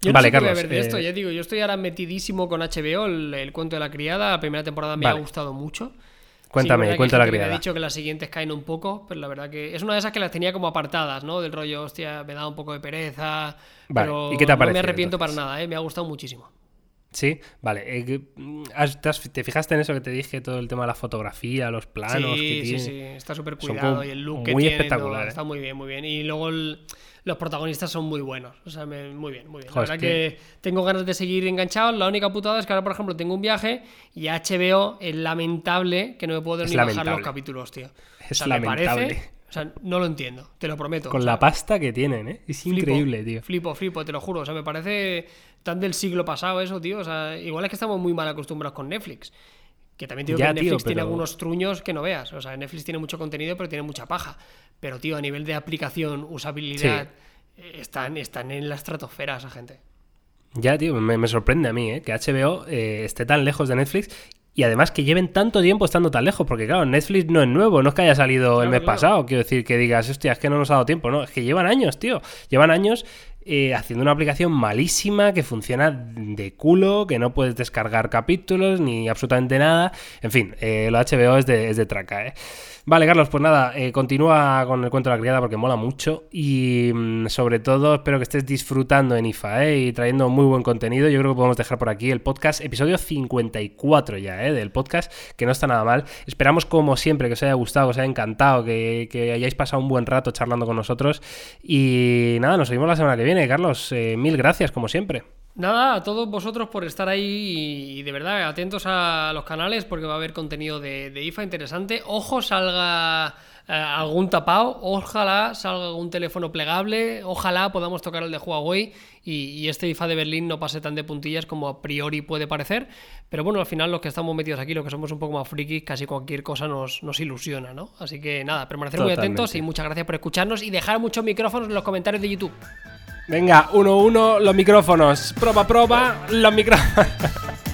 Yo no sé Carlos, ver de esto, eh, ya digo, yo estoy ahora metidísimo con HBO, el, cuento de la criada, la primera temporada me ha gustado mucho. Cuéntame, cuenta la criada. Me ha dicho que las siguientes caen un poco, pero la verdad que es una de esas que las tenía como apartadas, ¿no? Del rollo, hostia, me da un poco de pereza. pero ¿Y qué te no me arrepiento para nada, ¿eh? Me ha gustado muchísimo. Sí, vale. Eh, ¿Te fijaste en eso que te dije? Todo el tema de la fotografía, los planos. Sí, que sí, sí. Está súper cuidado y el look que tiene. espectacular. Está muy bien, muy bien. Y luego el los protagonistas son muy buenos. O sea, muy bien, muy bien. la verdad que... tengo ganas de seguir enganchado. La única putada es que ahora, por ejemplo, tengo un viaje y HBO es lamentable que no me puedo ni bajar los capítulos, tío. Es lamentable. o sea, no lo entiendo, te lo prometo. Con la pasta que tienen, ¿eh? Es increíble, tío. Flipo, flipo, te lo juro. O sea, me parece tan del siglo pasado eso, tío. O sea, igual es que estamos muy mal acostumbrados con Netflix. Que también digo que Netflix tiene algunos truños que no veas. O sea, Netflix tiene mucho contenido, pero tiene mucha paja. Pero, tío, a nivel de aplicación, usabilidad, eh, están, están en la estratosfera esa gente. Ya, tío, me, sorprende a mí, ¿eh? Que HBO eh, esté tan lejos de Netflix y además que lleven tanto tiempo estando tan lejos, porque claro, Netflix no es nuevo, no es que haya salido el mes pasado, quiero decir que digas, hostia, es que no nos ha dado tiempo, no, es que llevan años, tío, llevan años eh, haciendo una aplicación malísima que funciona de culo, que no puedes descargar capítulos ni absolutamente nada. En fin, eh, lo HBO es de, es de traca, ¿eh? Vale, Carlos, pues nada, eh, continúa con el cuento de la criada porque mola mucho y mm, sobre todo espero que estés disfrutando en IFA ¿eh? y trayendo muy buen contenido. Yo creo que podemos dejar por aquí el podcast, episodio 54 ya ¿eh? del podcast, que no está nada mal. Esperamos como siempre que os haya gustado, que os haya encantado, que, que hayáis pasado un buen rato charlando con nosotros y nada, nos vemos la semana que viene. Carlos, eh, mil gracias como siempre. Nada, a todos vosotros por estar ahí y de verdad atentos a los canales porque va a haber contenido de, IFA interesante. Ojo salga eh, algún tapado, ojalá salga algún teléfono plegable, ojalá podamos tocar el de Huawei y, este IFA de Berlín no pase tan de puntillas como a priori puede parecer. Pero bueno, al final los que estamos metidos aquí, los que somos un poco más frikis, casi cualquier cosa nos, nos ilusiona, ¿no? Así que nada, permanecer muy atentos y muchas gracias por escucharnos y dejar muchos micrófonos en los comentarios de YouTube. Venga, uno, uno, los micrófonos. Proba, proba, los micrófonos.